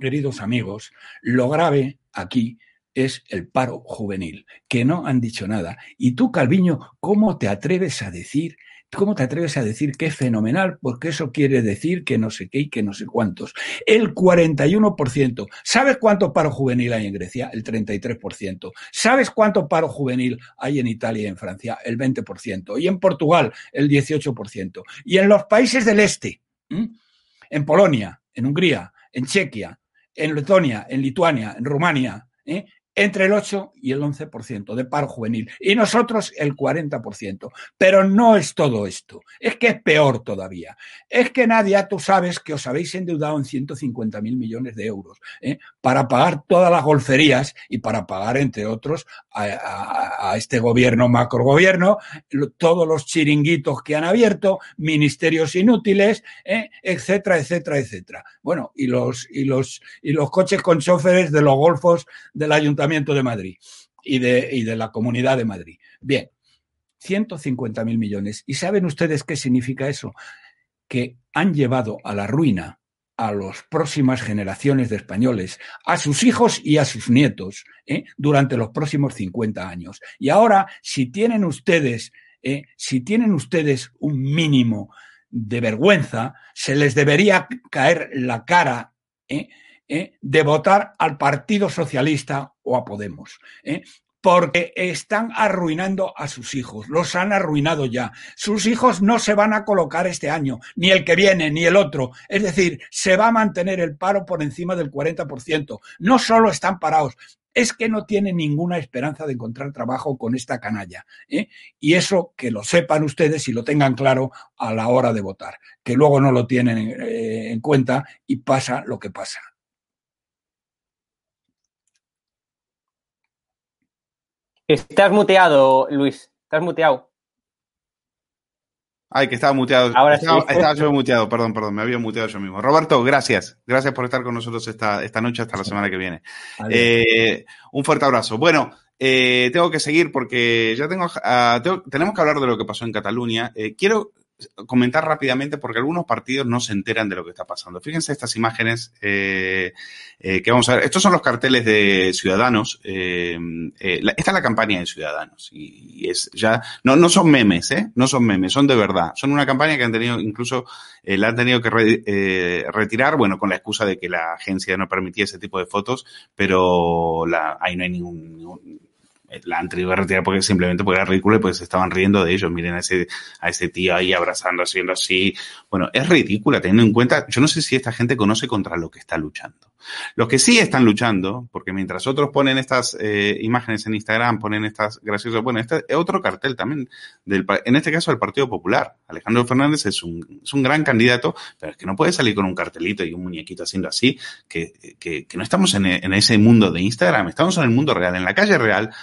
queridos amigos, lo grave aquí es el paro juvenil, que no han dicho nada. Y tú, Calviño, ¿cómo te atreves a decir, cómo te atreves a decir que es fenomenal? Porque eso quiere decir que no sé qué y que no sé cuántos. El 41%. ¿Sabes cuánto paro juvenil hay en Grecia? El 33%. ¿Sabes cuánto paro juvenil hay en Italia y en Francia? El 20%. Y en Portugal, el 18%. Y en los países del este, en Polonia, en Hungría, en Chequia, en Letonia, en Lituania, en Rumania, ¿eh? Entre el 8 y el 11% de paro juvenil y nosotros el 40%. Pero no es todo esto, es que es peor todavía. Es que Nadia, tú sabes que os habéis endeudado en 150 mil millones de euros ¿eh? para pagar todas las golferías y para pagar, entre otros, a, a este gobierno, todos los chiringuitos que han abierto, ministerios inútiles, ¿eh? etcétera, etcétera, etcétera. Bueno, y los, y los, y los coches con choferes de los golfos del ayuntamiento de Madrid y de, y de la Comunidad de Madrid. Bien, 150 mil millones. ¿Y saben ustedes qué significa eso? Que han llevado a la ruina a las próximas generaciones de españoles, a sus hijos y a sus nietos, ¿eh? durante los próximos 50 años. Y ahora, si tienen ustedes, ¿eh? si tienen ustedes un mínimo de vergüenza, se les debería caer la cara. ¿eh? de votar al Partido Socialista o a Podemos. ¿eh? porque están arruinando a sus hijos, los han arruinado ya. Sus hijos no se van a colocar este año, ni el que viene, ni el otro. Es decir, se va a mantener el paro por encima del 40%. No solo están parados, es que no tienen ninguna esperanza de encontrar trabajo con esta canalla. ¿eh? Y eso que lo sepan ustedes y lo tengan claro a la hora de votar, que luego no lo tienen en cuenta y pasa lo que pasa. Estás muteado, Luis. Estás muteado. Ay, que estaba muteado. Ahora estaba, sí. estaba yo muteado, perdón, perdón, me había muteado yo mismo. Roberto, gracias. Gracias por estar con nosotros esta, esta noche hasta la semana que viene. Eh, un fuerte abrazo. Bueno, eh, tengo que seguir porque ya tengo, uh, tengo, tenemos que hablar de lo que pasó en Cataluña. Eh, quiero comentar rápidamente porque algunos partidos no se enteran de lo que está pasando. Fíjense estas imágenes eh, eh, que vamos a ver. Estos son los carteles de Ciudadanos. Eh, la, esta es la campaña de Ciudadanos y, es ya no no son memes, ¿eh? No son memes, son de verdad. Son una campaña que han tenido incluso la han tenido que re, retirar, bueno, con la excusa de que la agencia no permitía ese tipo de fotos, pero ahí no hay ningún la han tenido que retirar porque simplemente porque era ridículo y pues se estaban riendo de ellos. Miren a ese, a ese tío ahí abrazando, haciendo así. Bueno, es ridícula teniendo en cuenta, yo no sé si esta gente conoce contra lo que está luchando. Los que sí están luchando, porque mientras otros ponen estas eh, imágenes en Instagram, ponen estas graciosas, bueno, este es otro cartel también, del, en este caso del Partido Popular. Alejandro Fernández es un, es un gran candidato, pero es que no puede salir con un cartelito y un muñequito haciendo así, que, que, no estamos en ese mundo de Instagram, estamos en el mundo real, en la calle real,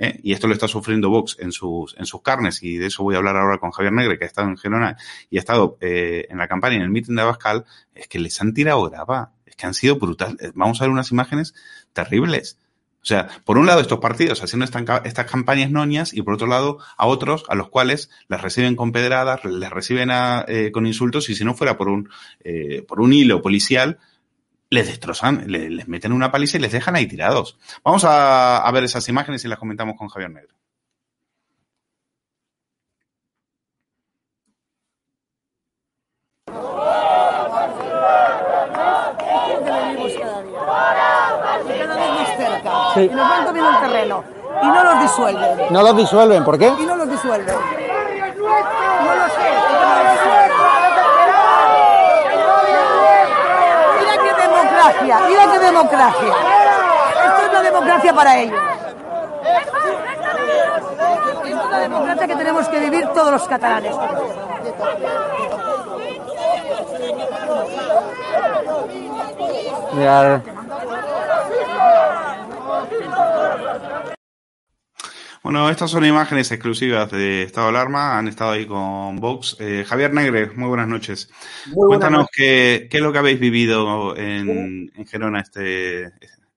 ¿eh? y esto lo está sufriendo Vox en sus, en sus carnes, y de eso voy a hablar ahora con Javier Negre, que ha estado en Gerona y ha estado eh, en la campaña, en el meeting de Abascal, es que les han tirado grava, es que han sido brutales. Vamos a ver unas imágenes terribles. O sea, por un lado estos partidos haciendo esta, estas campañas noñas y por otro lado a otros a los cuales les reciben con pedradas, les reciben a, eh, con insultos y si no fuera por un, eh, por un hilo policial, les destrozan, les, les, meten una paliza y les dejan ahí tirados. Vamos a, a, ver esas imágenes y las comentamos con Javier Negro. Sí. Y nos van comiendo el terreno. Y no los disuelven. ¿No los disuelven? ¿Por qué? Y no los disuelven. No lo sé. Mira qué democracia. Esto es la democracia para ellos. Es la democracia que tenemos que vivir todos los catalanes. Bueno, estas son imágenes exclusivas de Estado de Alarma. Han estado ahí con Vox. Eh, Javier Negre, muy buenas noches. Muy buenas Cuéntanos noches. Qué, qué, es lo que habéis vivido en, en, Gerona este,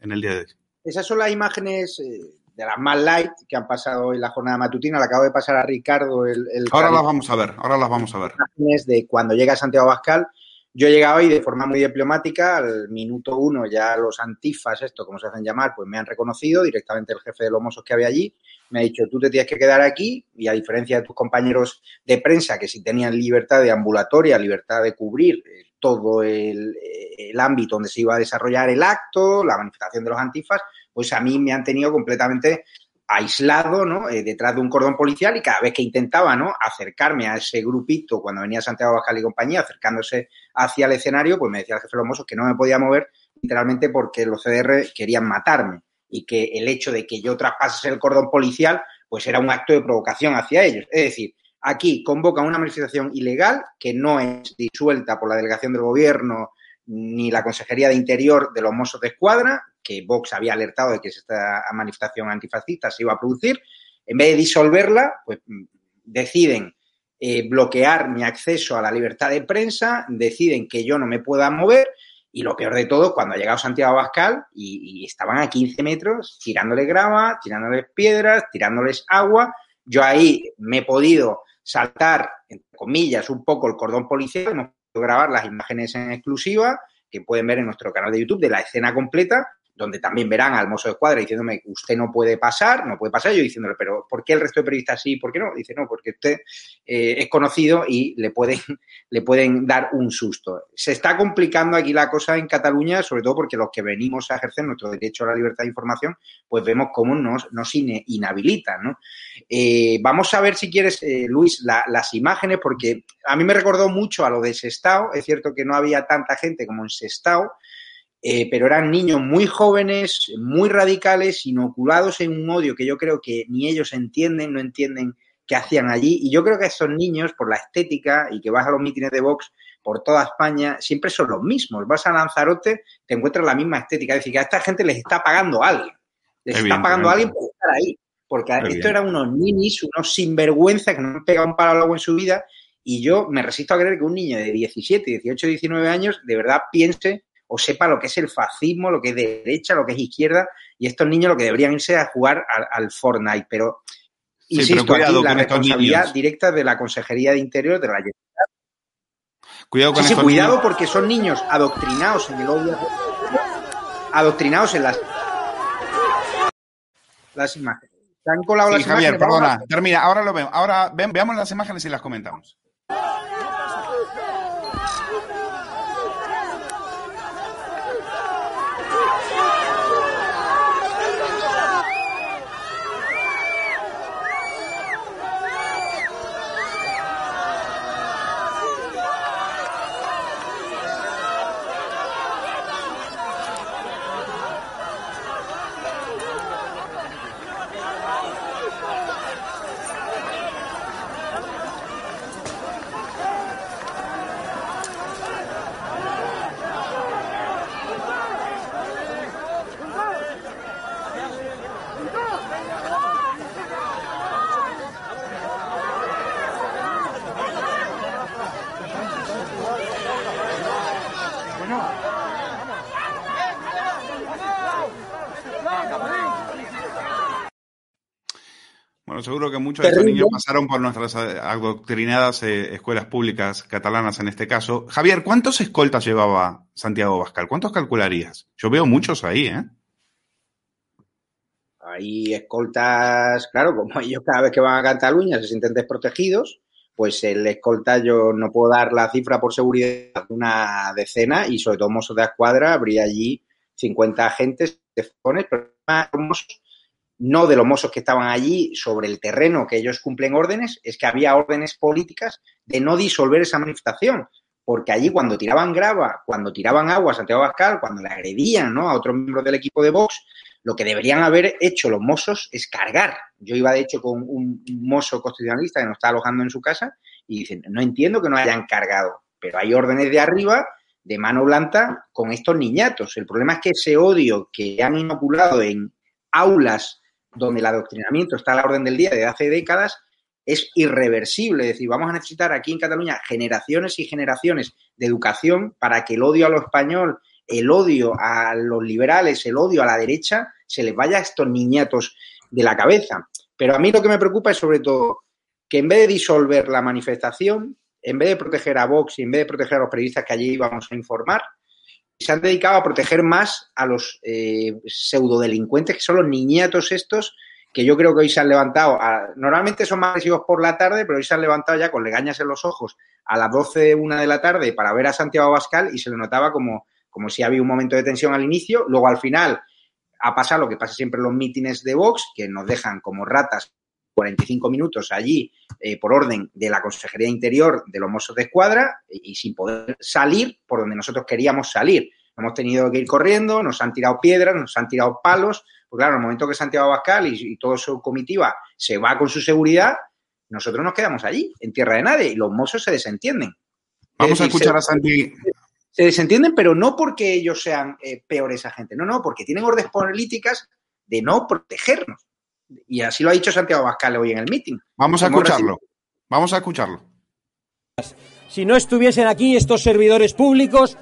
en el día de hoy. Esas son las imágenes eh, de las más light que han pasado hoy la jornada matutina. Le acabo de pasar a Ricardo el. el ahora las vamos a ver, ahora las vamos a ver. Imágenes de cuando llega Santiago Abascal. Yo he llegado ahí de forma muy diplomática, al minuto uno ya los antifas, esto como se hacen llamar, pues me han reconocido directamente el jefe de los mozos que había allí, me ha dicho, tú te tienes que quedar aquí y a diferencia de tus compañeros de prensa que sí tenían libertad de ambulatoria, libertad de cubrir eh, todo el, el ámbito donde se iba a desarrollar el acto, la manifestación de los antifas, pues a mí me han tenido completamente aislado, ¿no? Eh, detrás de un cordón policial y cada vez que intentaba, ¿no? Acercarme a ese grupito cuando venía Santiago Bascal y compañía, acercándose hacia el escenario, pues me decía el jefe de que no me podía mover literalmente porque los CDR querían matarme y que el hecho de que yo traspasase el cordón policial, pues era un acto de provocación hacia ellos. Es decir, aquí convoca una manifestación ilegal que no es disuelta por la delegación del gobierno ni la Consejería de Interior de los Mossos de Escuadra, que Vox había alertado de que esta manifestación antifascista se iba a producir. En vez de disolverla, pues deciden eh, bloquear mi acceso a la libertad de prensa, deciden que yo no me pueda mover y lo peor de todo, cuando ha llegado Santiago Abascal y, estaban a 15 metros tirándoles grava, tirándoles piedras, tirándoles agua, yo ahí me he podido saltar, entre comillas, un poco el cordón policial, hemos podido grabar las imágenes en exclusiva que pueden ver en nuestro canal de YouTube de la escena completa donde también verán al mozo de escuadra diciéndome usted no puede pasar, no puede pasar, yo diciéndole, pero ¿por qué el resto de periodistas sí, por qué no? Dice, no, porque usted eh, es conocido y le pueden, le pueden dar un susto. Se está complicando aquí la cosa en Cataluña, sobre todo porque los que venimos a ejercer nuestro derecho a la libertad de información, pues vemos cómo nos, nos inhabilitan, ¿no? Eh, vamos a ver si quieres, eh, Luis, las imágenes, porque a mí me recordó mucho a lo de Sestao, es cierto que no había tanta gente como en Sestao, eh, pero eran niños muy jóvenes, muy radicales, inoculados en un odio que yo creo que ni ellos entienden, no entienden qué hacían allí. Y yo creo que esos niños, por la estética y que vas a los mítines de Vox por toda España, siempre son los mismos. Vas a Lanzarote, te encuentras la misma estética. Es decir, que a esta gente les está pagando a alguien. Les está pagando a alguien por estar ahí. Porque esto eran unos ninis, unos sinvergüenza que no han pegado un palo en su vida. Y yo me resisto a creer que un niño de 17, 18, 19 años de verdad piense o sepa lo que es el fascismo, lo que es derecha, lo que es izquierda, y estos niños lo que deberían irse a jugar al, Fortnite. Pero, insisto, aquí la responsabilidad directa de la Consejería de Interior de la Cuidado con sí, cuidado porque son niños adoctrinados en el odio, adoctrinados en las, las imágenes. ¿Se han colado las Javier, perdona, termina, ahora lo vemos. Ahora veamos las imágenes y las comentamos. Seguro que muchos de estos niños pasaron por nuestras adoctrinadas eh, escuelas públicas catalanas en este caso. Javier, ¿cuántos escoltas llevaba Santiago Bascal? ¿Cuántos calcularías? Yo veo muchos ahí, ¿eh? Hay escoltas, claro, como ellos cada vez que van a Cataluña se sienten desprotegidos, pues el escolta yo no puedo dar la cifra por seguridad de una decena y sobre todo mozos de escuadra habría allí 50 agentes, pero más no de los mozos que estaban allí sobre el terreno que ellos cumplen órdenes, es que había órdenes políticas de no disolver esa manifestación. Porque allí cuando tiraban grava, cuando tiraban agua a Santiago Bascal, cuando le agredían ¿no? a otros miembros del equipo de Vox, lo que deberían haber hecho los mozos es cargar. Yo iba de hecho con un mozo constitucionalista que nos está alojando en su casa y dicen, no entiendo que no hayan cargado, pero hay órdenes de arriba de mano blanca con estos niñatos. El problema es que ese odio que han inoculado en aulas donde el adoctrinamiento está a la orden del día desde hace décadas, es irreversible. Es decir, vamos a necesitar aquí en Cataluña generaciones y generaciones de educación para que el odio a lo español, el odio a los liberales, el odio a la derecha, se les vaya a estos niñatos de la cabeza. Pero a mí lo que me preocupa es sobre todo que en vez de disolver la manifestación, en vez de proteger a Vox y en vez de proteger a los periodistas que allí íbamos a informar, se han dedicado a proteger más a los eh, pseudodelincuentes, que son los niñatos estos, que yo creo que hoy se han levantado. normalmente son más agresivos por la tarde, pero hoy se han levantado ya con legañas en los ojos a las 12, una de la tarde para ver a Santiago Bascal y se le notaba como, como si había un momento de tensión al inicio. Luego al final ha pasado lo que pasa siempre en los mítines de Vox, que nos dejan como ratas 45 minutos allí eh, por orden de la Consejería Interior de los Mossos de Escuadra y, sin poder salir por donde nosotros queríamos salir. Hemos tenido que ir corriendo, nos han tirado piedras, nos han tirado palos. Pues claro, en el momento que Santiago Abascal y, y toda su comitiva se va con su seguridad, nosotros nos quedamos allí, en tierra de nadie, y los mozos se desentienden. Vamos a escuchar se- a Santi. se desentienden, pero no porque ellos sean eh, peores a gente, no, no, porque tienen órdenes políticas de no protegernos. Y así lo ha dicho Santiago Abascal hoy en el meeting. Vamos a escucharlo. Vamos a escucharlo. si no estuviesen aquí estos servidores públicos,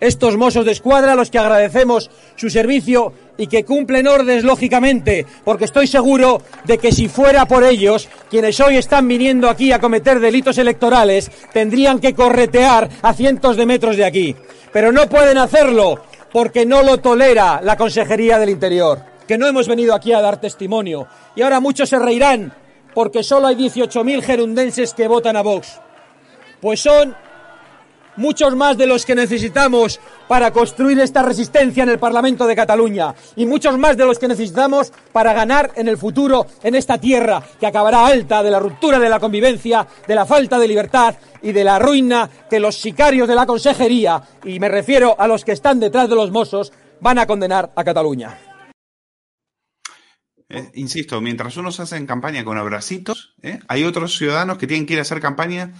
estos mozos de escuadra, a los que agradecemos su servicio y que cumplen órdenes lógicamente, porque estoy seguro de que si fuera por ellos, quienes hoy están viniendo aquí a cometer delitos electorales, tendrían que corretear a cientos de metros de aquí. Pero no pueden hacerlo porque no lo tolera la Consejería del Interior, que no hemos venido aquí a dar testimonio. Y ahora muchos se reirán porque solo hay 18.000 gerundenses que votan a Vox pues son muchos más de los que necesitamos para construir esta resistencia en el Parlamento de Cataluña y muchos más de los que necesitamos para ganar en el futuro en esta tierra que acabará alta de la ruptura de la convivencia, de la falta de libertad y de la ruina que los sicarios de la consejería, y me refiero a los que están detrás de los mozos, van a condenar a Cataluña. Eh, insisto, mientras unos hacen campaña con abracitos, ¿eh? hay otros ciudadanos que tienen que ir a hacer campaña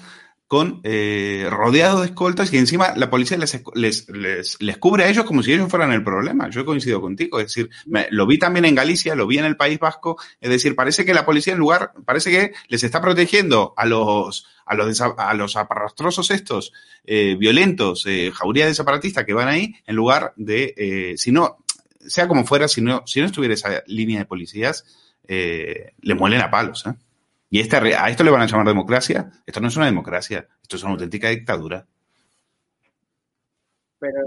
con eh, rodeados de escoltas y encima la policía les, les, les, les, cubre a ellos como si ellos fueran el problema. Yo coincido contigo, es decir, me, lo vi también en Galicia, lo vi en el País Vasco, es decir, parece que la policía en lugar, parece que les está protegiendo a los a los, a los aparastrosos estos eh, violentos, eh, jauría de zaparatistas que van ahí, en lugar de, eh, si no, sea como fuera, si no, si no estuviera esa línea de policías, eh, le muelen a palos. ¿eh? Y este, a esto le van a llamar democracia. Esto no es una democracia, esto es una auténtica dictadura. Pero,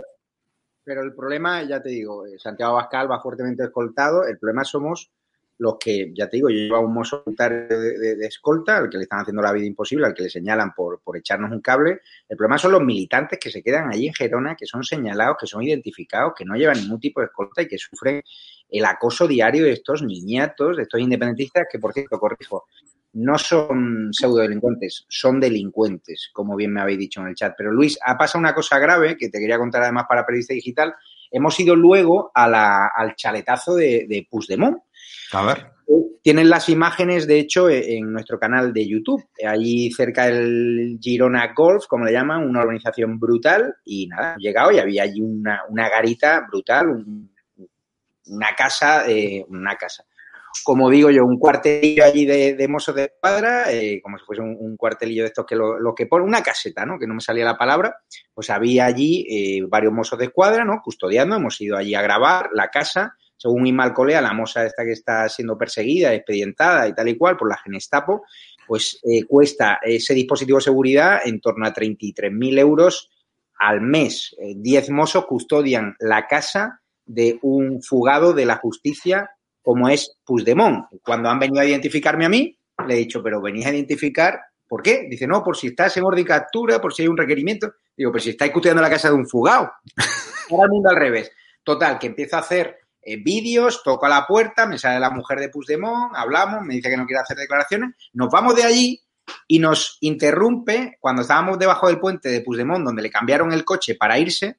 pero el problema, ya te digo, eh, Santiago Abascal va fuertemente escoltado. El problema somos los que, ya te digo, yo llevo un mozo de, de, escolta, al que le están haciendo la vida imposible, al que le señalan por, por echarnos un cable. El problema son los militantes que se quedan allí en Gerona, que son señalados, que son identificados, que no llevan ningún tipo de escolta y que sufren el acoso diario de estos niñatos, de estos independentistas, que por cierto, corrijo, no son pseudodelincuentes, son delincuentes, como bien me habéis dicho en el chat. Pero Luis, ha pasado una cosa grave que te quería contar además para Periodista Digital. Hemos ido luego al chaletazo de, de Puigdemont. A ver. Tienen las imágenes, de hecho, en nuestro canal de YouTube. Allí cerca del Girona Golf, como le llaman, una organización brutal. Y nada, llegado y había allí una, una garita brutal, un, una casa, eh, una casa. Como digo yo, un cuartelillo allí de, mozos de escuadra, eh, como si fuese un, cuartelillo de estos que lo, que pone, una caseta, ¿no? Que no me salía la palabra. Pues había allí eh, varios mozos de escuadra, ¿no? Custodiando, hemos ido allí a grabar la casa según Imal Colea, la moza esta que está siendo perseguida, expedientada y tal y cual por la Genestapo, pues eh, cuesta ese dispositivo de seguridad en torno a 33.000 euros al mes. Eh, diez mozos custodian la casa de un fugado de la justicia como es Puigdemont. Cuando han venido a identificarme a mí, le he dicho, pero venís a identificar, ¿por qué? Dice, no, por si estás en orden de captura, por si hay un requerimiento. Digo, pero si estáis custodiando la casa de un fugado. Ahora el mundo al revés. Total, que empiezo a hacer eh, vídeos, toco a la puerta, me sale la mujer de Puigdemont, hablamos, me dice que no quiere hacer declaraciones, nos vamos de allí y nos interrumpe cuando estábamos debajo del puente de Puigdemont, donde le cambiaron el coche para irse,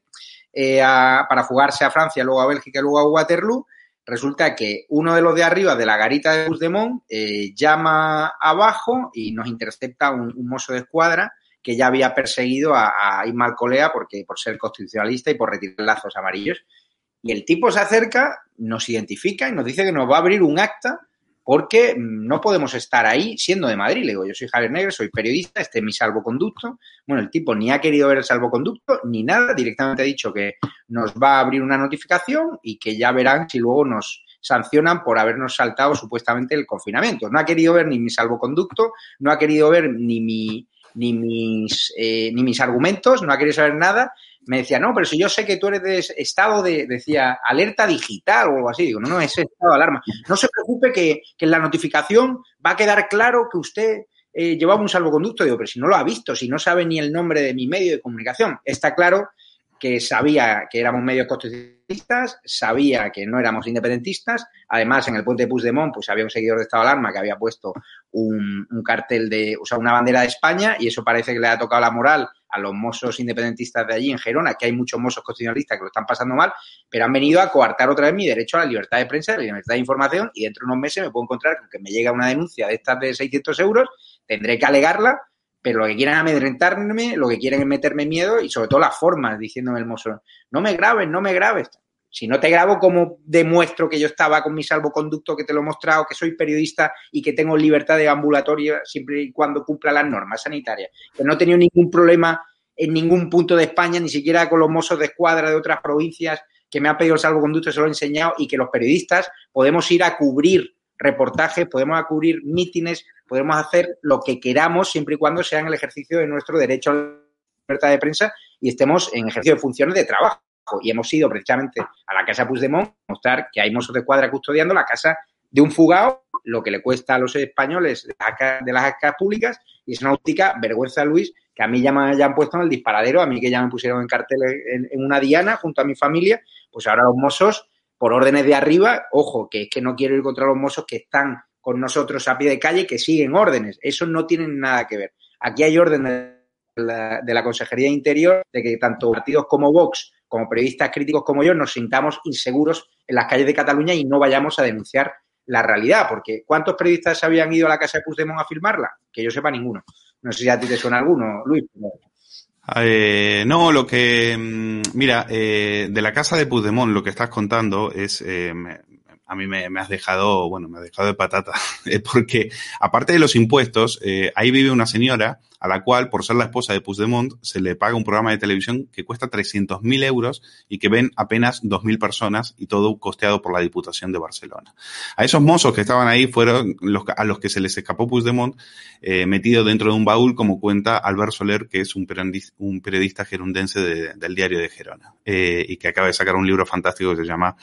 eh, a, para fugarse a Francia, luego a Bélgica luego a Waterloo. Resulta que uno de los de arriba de la garita de Puigdemont eh, llama abajo y nos intercepta un, un mozo de escuadra que ya había perseguido a, a Ismael Colea porque, por ser constitucionalista y por retirar lazos amarillos. Y el tipo se acerca, nos identifica y nos dice que nos va a abrir un acta porque no podemos estar ahí siendo de Madrid. Le digo, yo soy Javier Negre, soy periodista, este es mi salvoconducto. Bueno, el tipo ni ha querido ver el salvoconducto ni nada, directamente ha dicho que nos va a abrir una notificación y que ya verán si luego nos sancionan por habernos saltado supuestamente el confinamiento. No ha querido ver ni mi salvoconducto, no ha querido ver ni mi ni mis, eh, ni mis argumentos, no ha querido saber nada. Me decía, no, pero si yo sé que tú eres de estado de, decía, alerta digital o algo así. Digo, no, no, es estado de alarma. No se preocupe que, que en la notificación va a quedar claro que usted eh, llevaba un salvoconducto. Digo, pero si no lo ha visto, si no sabe ni el nombre de mi medio de comunicación. Está claro que sabía que éramos medios constitucionalistas, sabía que no éramos independentistas. Además, en el puente de Puigdemont, pues había un seguidor de estado de alarma que había puesto un, cartel de, o sea, una bandera de España y eso parece que le ha tocado la moral a los mozos independentistas de allí en Gerona, que hay muchos mozos constitucionalistas que lo están pasando mal, pero han venido a coartar otra vez mi derecho a la libertad de prensa, a la libertad de información y dentro de unos meses me puedo encontrar con que me llega una denuncia de estas de 600 euros, tendré que alegarla pero lo que quieren es amedrentarme, lo que quieren es meterme miedo y sobre todo las formas, diciéndome el mozo, no me grabes, no me grabes. Si no te grabo, ¿cómo demuestro que yo estaba con mi salvoconducto, que te lo he mostrado, que soy periodista y que tengo libertad de ambulatoria siempre y cuando cumpla las normas sanitarias? Que no he tenido ningún problema en ningún punto de España, ni siquiera con los mozos de escuadra de otras provincias que me han pedido el salvoconducto, se lo he enseñado y que los periodistas podemos ir a cubrir reportajes, podemos cubrir mítines, podemos hacer lo que queramos siempre y cuando sea en el ejercicio de nuestro derecho a la libertad de prensa y estemos en ejercicio de funciones de trabajo. Y hemos ido precisamente a la casa Puigdemont a mostrar que hay mozos de cuadra custodiando la casa de un fugado, lo que le cuesta a los españoles de las actas públicas, y es una óptica vergüenza, Luis, que a mí ya me hayan puesto en el disparadero, a mí que ya me pusieron en cartel en, en una diana junto a mi familia, pues ahora los mozos por órdenes de arriba, ojo, que es que no quiero ir contra los mozos que están con nosotros a pie de calle, que siguen órdenes. Eso no tiene nada que ver. Aquí hay órdenes de la, Consejería de Interior de que tanto partidos como Vox, como periodistas críticos como yo, nos sintamos inseguros en las calles de Cataluña y no vayamos a denunciar la realidad, porque ¿cuántos periodistas habían ido a la casa de Puigdemont a filmarla? Que yo sepa ninguno. No sé si a ti te suena alguno, Luis. Eh, no, lo que, mm, mira, eh, de la casa de Puigdemont, lo que estás contando es, eh, a mí me, me, has dejado, bueno, me has dejado de patata, porque aparte de los impuestos, eh, ahí vive una señora a la cual, por ser la esposa de Puigdemont, se le paga un programa de televisión que cuesta 300.000 euros y que ven apenas 2.000 personas y todo costeado por la Diputación de Barcelona. A esos mozos que estaban ahí fueron los, a los que se les escapó Puigdemont eh, metido dentro de un baúl, como cuenta Albert Soler, que es un periodista, un periodista gerundense de, del diario de Gerona eh, y que acaba de sacar un libro fantástico que se llama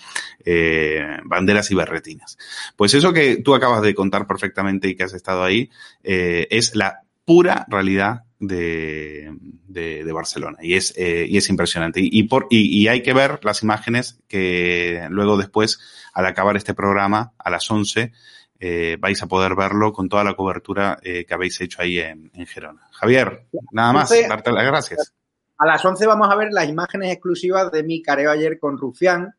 eh, Banderas y Berretinas. Pues eso que tú acabas de contar perfectamente y que has estado ahí eh, es la pura realidad de, de, de Barcelona y es, eh, y es impresionante. Y, y por, y, y, hay que ver las imágenes que luego después, al acabar este programa, a las 11, eh, vais a poder verlo con toda la cobertura eh, que habéis hecho ahí en, en, Gerona. Javier, nada más, Entonces, darte las gracias. A las 11 vamos a ver las imágenes exclusivas de mi careo ayer con Rufián.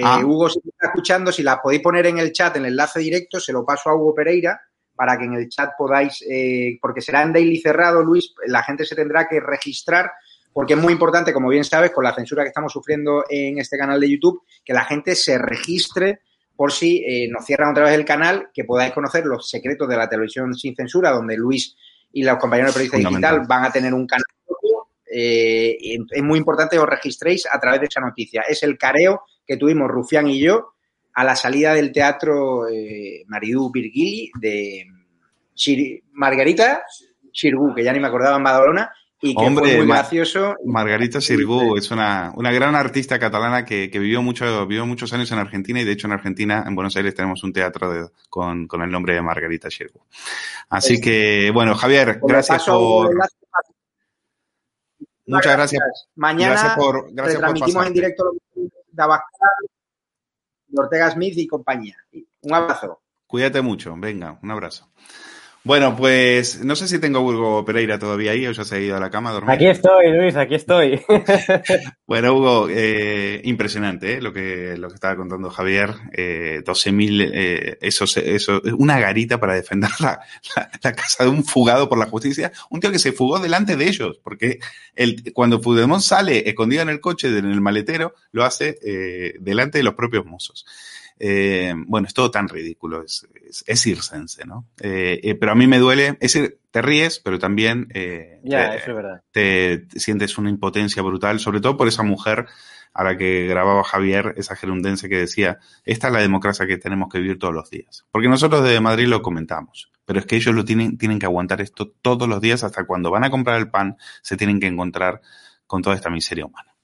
Ah. Hugo, si está escuchando, si las podéis poner en el chat, en el enlace directo, se lo paso a Hugo Pereira para que en el chat podáis, eh, porque será en daily cerrado, Luis, la gente se tendrá que registrar, porque es muy importante, como bien sabes, con la censura que estamos sufriendo en este canal de YouTube, que la gente se registre por si eh, nos cierran otra vez el canal, que podáis conocer los secretos de la televisión sin censura, donde Luis y los compañeros de Periodista Digital van a tener un canal. Eh, es muy importante que os registréis a través de esa noticia. Es el careo que tuvimos Rufián y yo a la salida del teatro eh, Virgili de Margarita Chirgú, que ya ni me acordaba en Badalona, y que Hombre, fue muy gracioso. Margarita Sirgu es una, una gran artista catalana que, que, vivió, mucho, vivió muchos años en Argentina y de hecho en Argentina, en Buenos Aires, tenemos un teatro de, con, con, el nombre de Margarita Sirgu. Así que, bueno, Javier, gracias por... Muchas gracias. Mañana gracias por, gracias transmitimos por en directo de Abascal, Ortega Smith y compañía. Un abrazo. Cuídate mucho. Venga, un abrazo. Bueno, pues no sé si tengo Hugo Pereira todavía ahí o ya se ha ido a la cama a dormir. Aquí estoy, Luis, aquí estoy. bueno, Hugo, eh, impresionante ¿eh? lo, que, lo que estaba contando Javier. Eh, 12.000, eh, eso, eso, una garita para defender la, la, la, casa de un fugado por la justicia. Un tío que se fugó delante de ellos, porque el, cuando Puigdemont sale escondido en el coche, en el maletero, lo hace eh, delante de los propios mozos. Eh, bueno, es todo tan ridículo, es, es, ¿no? Eh, eh, pero a mí me duele, es decir, te ríes, pero también ya, te, eso es verdad. Te, te, sientes una impotencia brutal, sobre todo por esa mujer a la que grababa Javier, esa gerundense que decía, esta es la democracia que tenemos que vivir todos los días. Porque nosotros desde Madrid lo comentamos, pero es que ellos lo tienen, tienen que aguantar esto todos los días hasta cuando van a comprar el pan, se tienen que encontrar con toda esta miseria humana.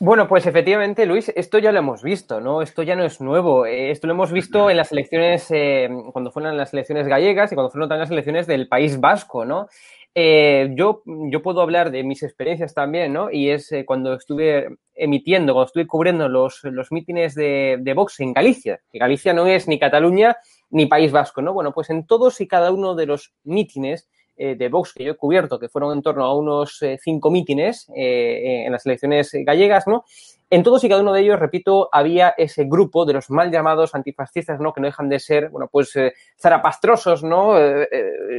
Bueno, pues efectivamente, Luis, esto ya lo hemos visto, ¿no? Esto ya no es nuevo. Eh, esto lo hemos visto en las elecciones, eh, cuando fueron las elecciones gallegas y cuando fueron también las elecciones del País Vasco, ¿no? Eh, yo, yo puedo hablar de mis experiencias también, ¿no? Y es eh, cuando estuve emitiendo, cuando estuve cubriendo los, los mítines de, de Vox en Galicia. Que Galicia no es ni Cataluña ni País Vasco, ¿no? Bueno, pues en todos y cada uno de los mítines eh, de Vox que yo he cubierto, que fueron en torno a unos eh, cinco mítines eh, en las elecciones gallegas, ¿no? En todos y cada uno de ellos, repito, había ese grupo de los mal llamados antifascistas, ¿no? Que no dejan de ser, bueno, pues zarapastrosos, ¿no?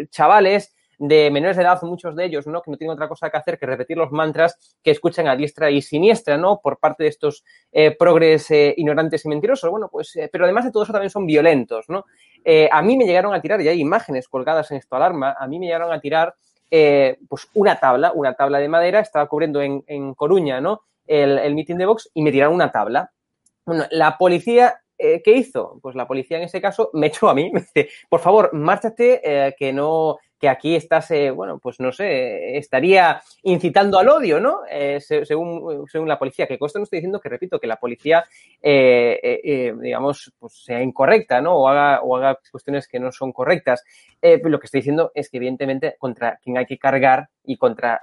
chavales de menores de edad, muchos de ellos, ¿no? Que no tienen otra cosa que hacer que repetir los mantras que escuchan a diestra y siniestra, ¿no? Por parte de estos eh, progres ignorantes y mentirosos. Bueno, pues, pero además de todo eso también son violentos, ¿no? Eh, a mí me llegaron a tirar, y hay imágenes colgadas en esto alarma, a mí me llegaron a tirar eh, pues una tabla, una tabla de madera, estaba cubriendo en, en Coruña, ¿no? El, el de Vox y me tiraron una tabla. Bueno, la policía eh, ¿qué hizo? Pues la policía en ese caso me echó a mí, me dice, por favor, márchate, eh, que no, que aquí estás, bueno, pues no sé, estaría incitando al odio, ¿no? Eh, se, según, según la policía, que con esto no estoy diciendo que, repito, que la policía, eh, eh, digamos, pues sea incorrecta, ¿no? O haga, o haga cuestiones que no son correctas. lo que estoy diciendo es que, evidentemente, contra quien hay que cargar y contra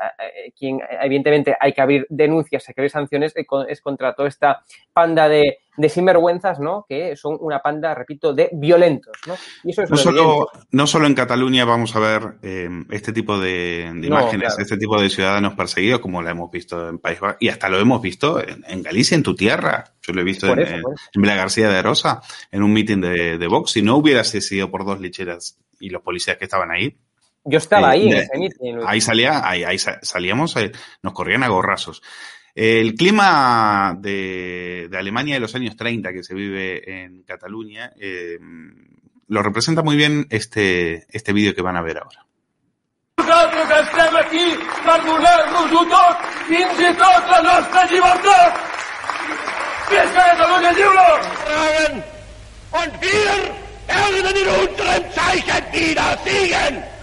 quien, evidentemente, hay que abrir denuncias, hay que abrir sanciones, es contra toda esta panda de, de sinvergüenzas, ¿no? Que son una panda, repito, de violentos, ¿no? Y eso es no, solo, no solo en Cataluña vamos a ver eh, este tipo de, de no, imágenes, claro. este tipo de ciudadanos perseguidos, como lo hemos visto en País Vasco, y hasta lo hemos visto en, en, Galicia, en tu tierra. Yo lo he visto en, eso, en, García de Rosa, en un mitin de, de Vox. Si no hubiera sido por dos licheras y los policías que estaban ahí, yo estaba eh, ahí en ese meeting. Ahí salía, ahí, ahí salíamos, eh, nos corrían a gorrazos. El clima de, de, Alemania de los años 30 que se vive en Cataluña eh, lo representa muy bien este, este vídeo que van a ver ahora. Nosaltres estem aquí per donar-nos-ho tot, fins i tot la nostra llibertat! Visca Catalunya lliure! Tragen und wir werden in unserem Zeichen wieder siegen!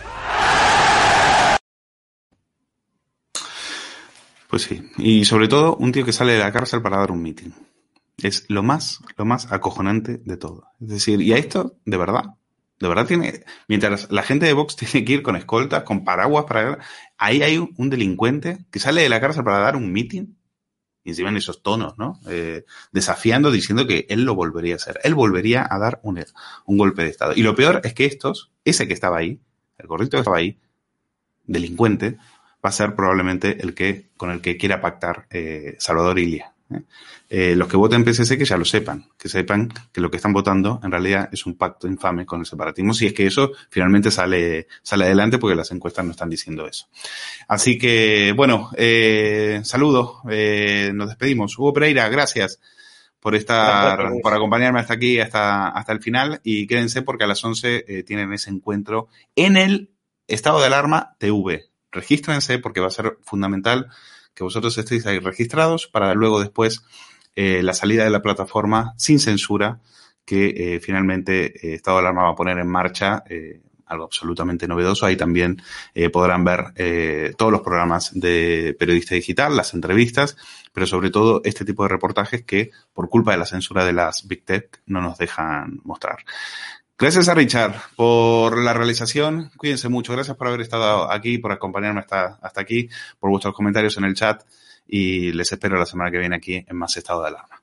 Pues sí, y sobre todo un tío que sale de la cárcel para dar un meeting. Es lo más, lo más acojonante de todo. Es decir, y a esto, de verdad, de verdad tiene, mientras la gente de Vox tiene que ir con escoltas, con paraguas para ahí hay un, delincuente que sale de la cárcel para dar un meeting y encima en esos tonos, ¿no? Eh, desafiando, diciendo que él lo volvería a hacer. Él volvería a dar un, un golpe de Estado. Y lo peor es que estos, ese que estaba ahí, el gordito que estaba ahí, delincuente, va a ser probablemente el que con el que quiera pactar eh, Salvador Ilia. ¿eh? Eh, los que voten PSC que ya lo sepan, que sepan que lo que están votando en realidad es un pacto infame con el separatismo, si es que eso finalmente sale, sale adelante porque las encuestas no están diciendo eso. Así que, bueno, eh, saludos, nos despedimos. Hugo Pereira, gracias por estar, gracias, por acompañarme hasta aquí, hasta, hasta el final. Y quédense porque a las 11 tienen ese encuentro en el estado de alarma TV regístrense porque va a ser fundamental que vosotros estéis ahí registrados para luego después eh, la salida de la plataforma sin censura que eh, finalmente eh, Estado de Alarma va a poner en marcha, eh, algo absolutamente novedoso. Ahí también eh, podrán ver eh, todos los programas de periodista digital, las entrevistas, pero sobre todo este tipo de reportajes que por culpa de la censura de las Big Tech no nos dejan mostrar. Gracias a Richard por la realización. Cuídense mucho. Gracias por haber estado aquí, por acompañarme hasta, hasta aquí, por vuestros comentarios en el chat y les espero la semana que viene aquí en más estado de alarma.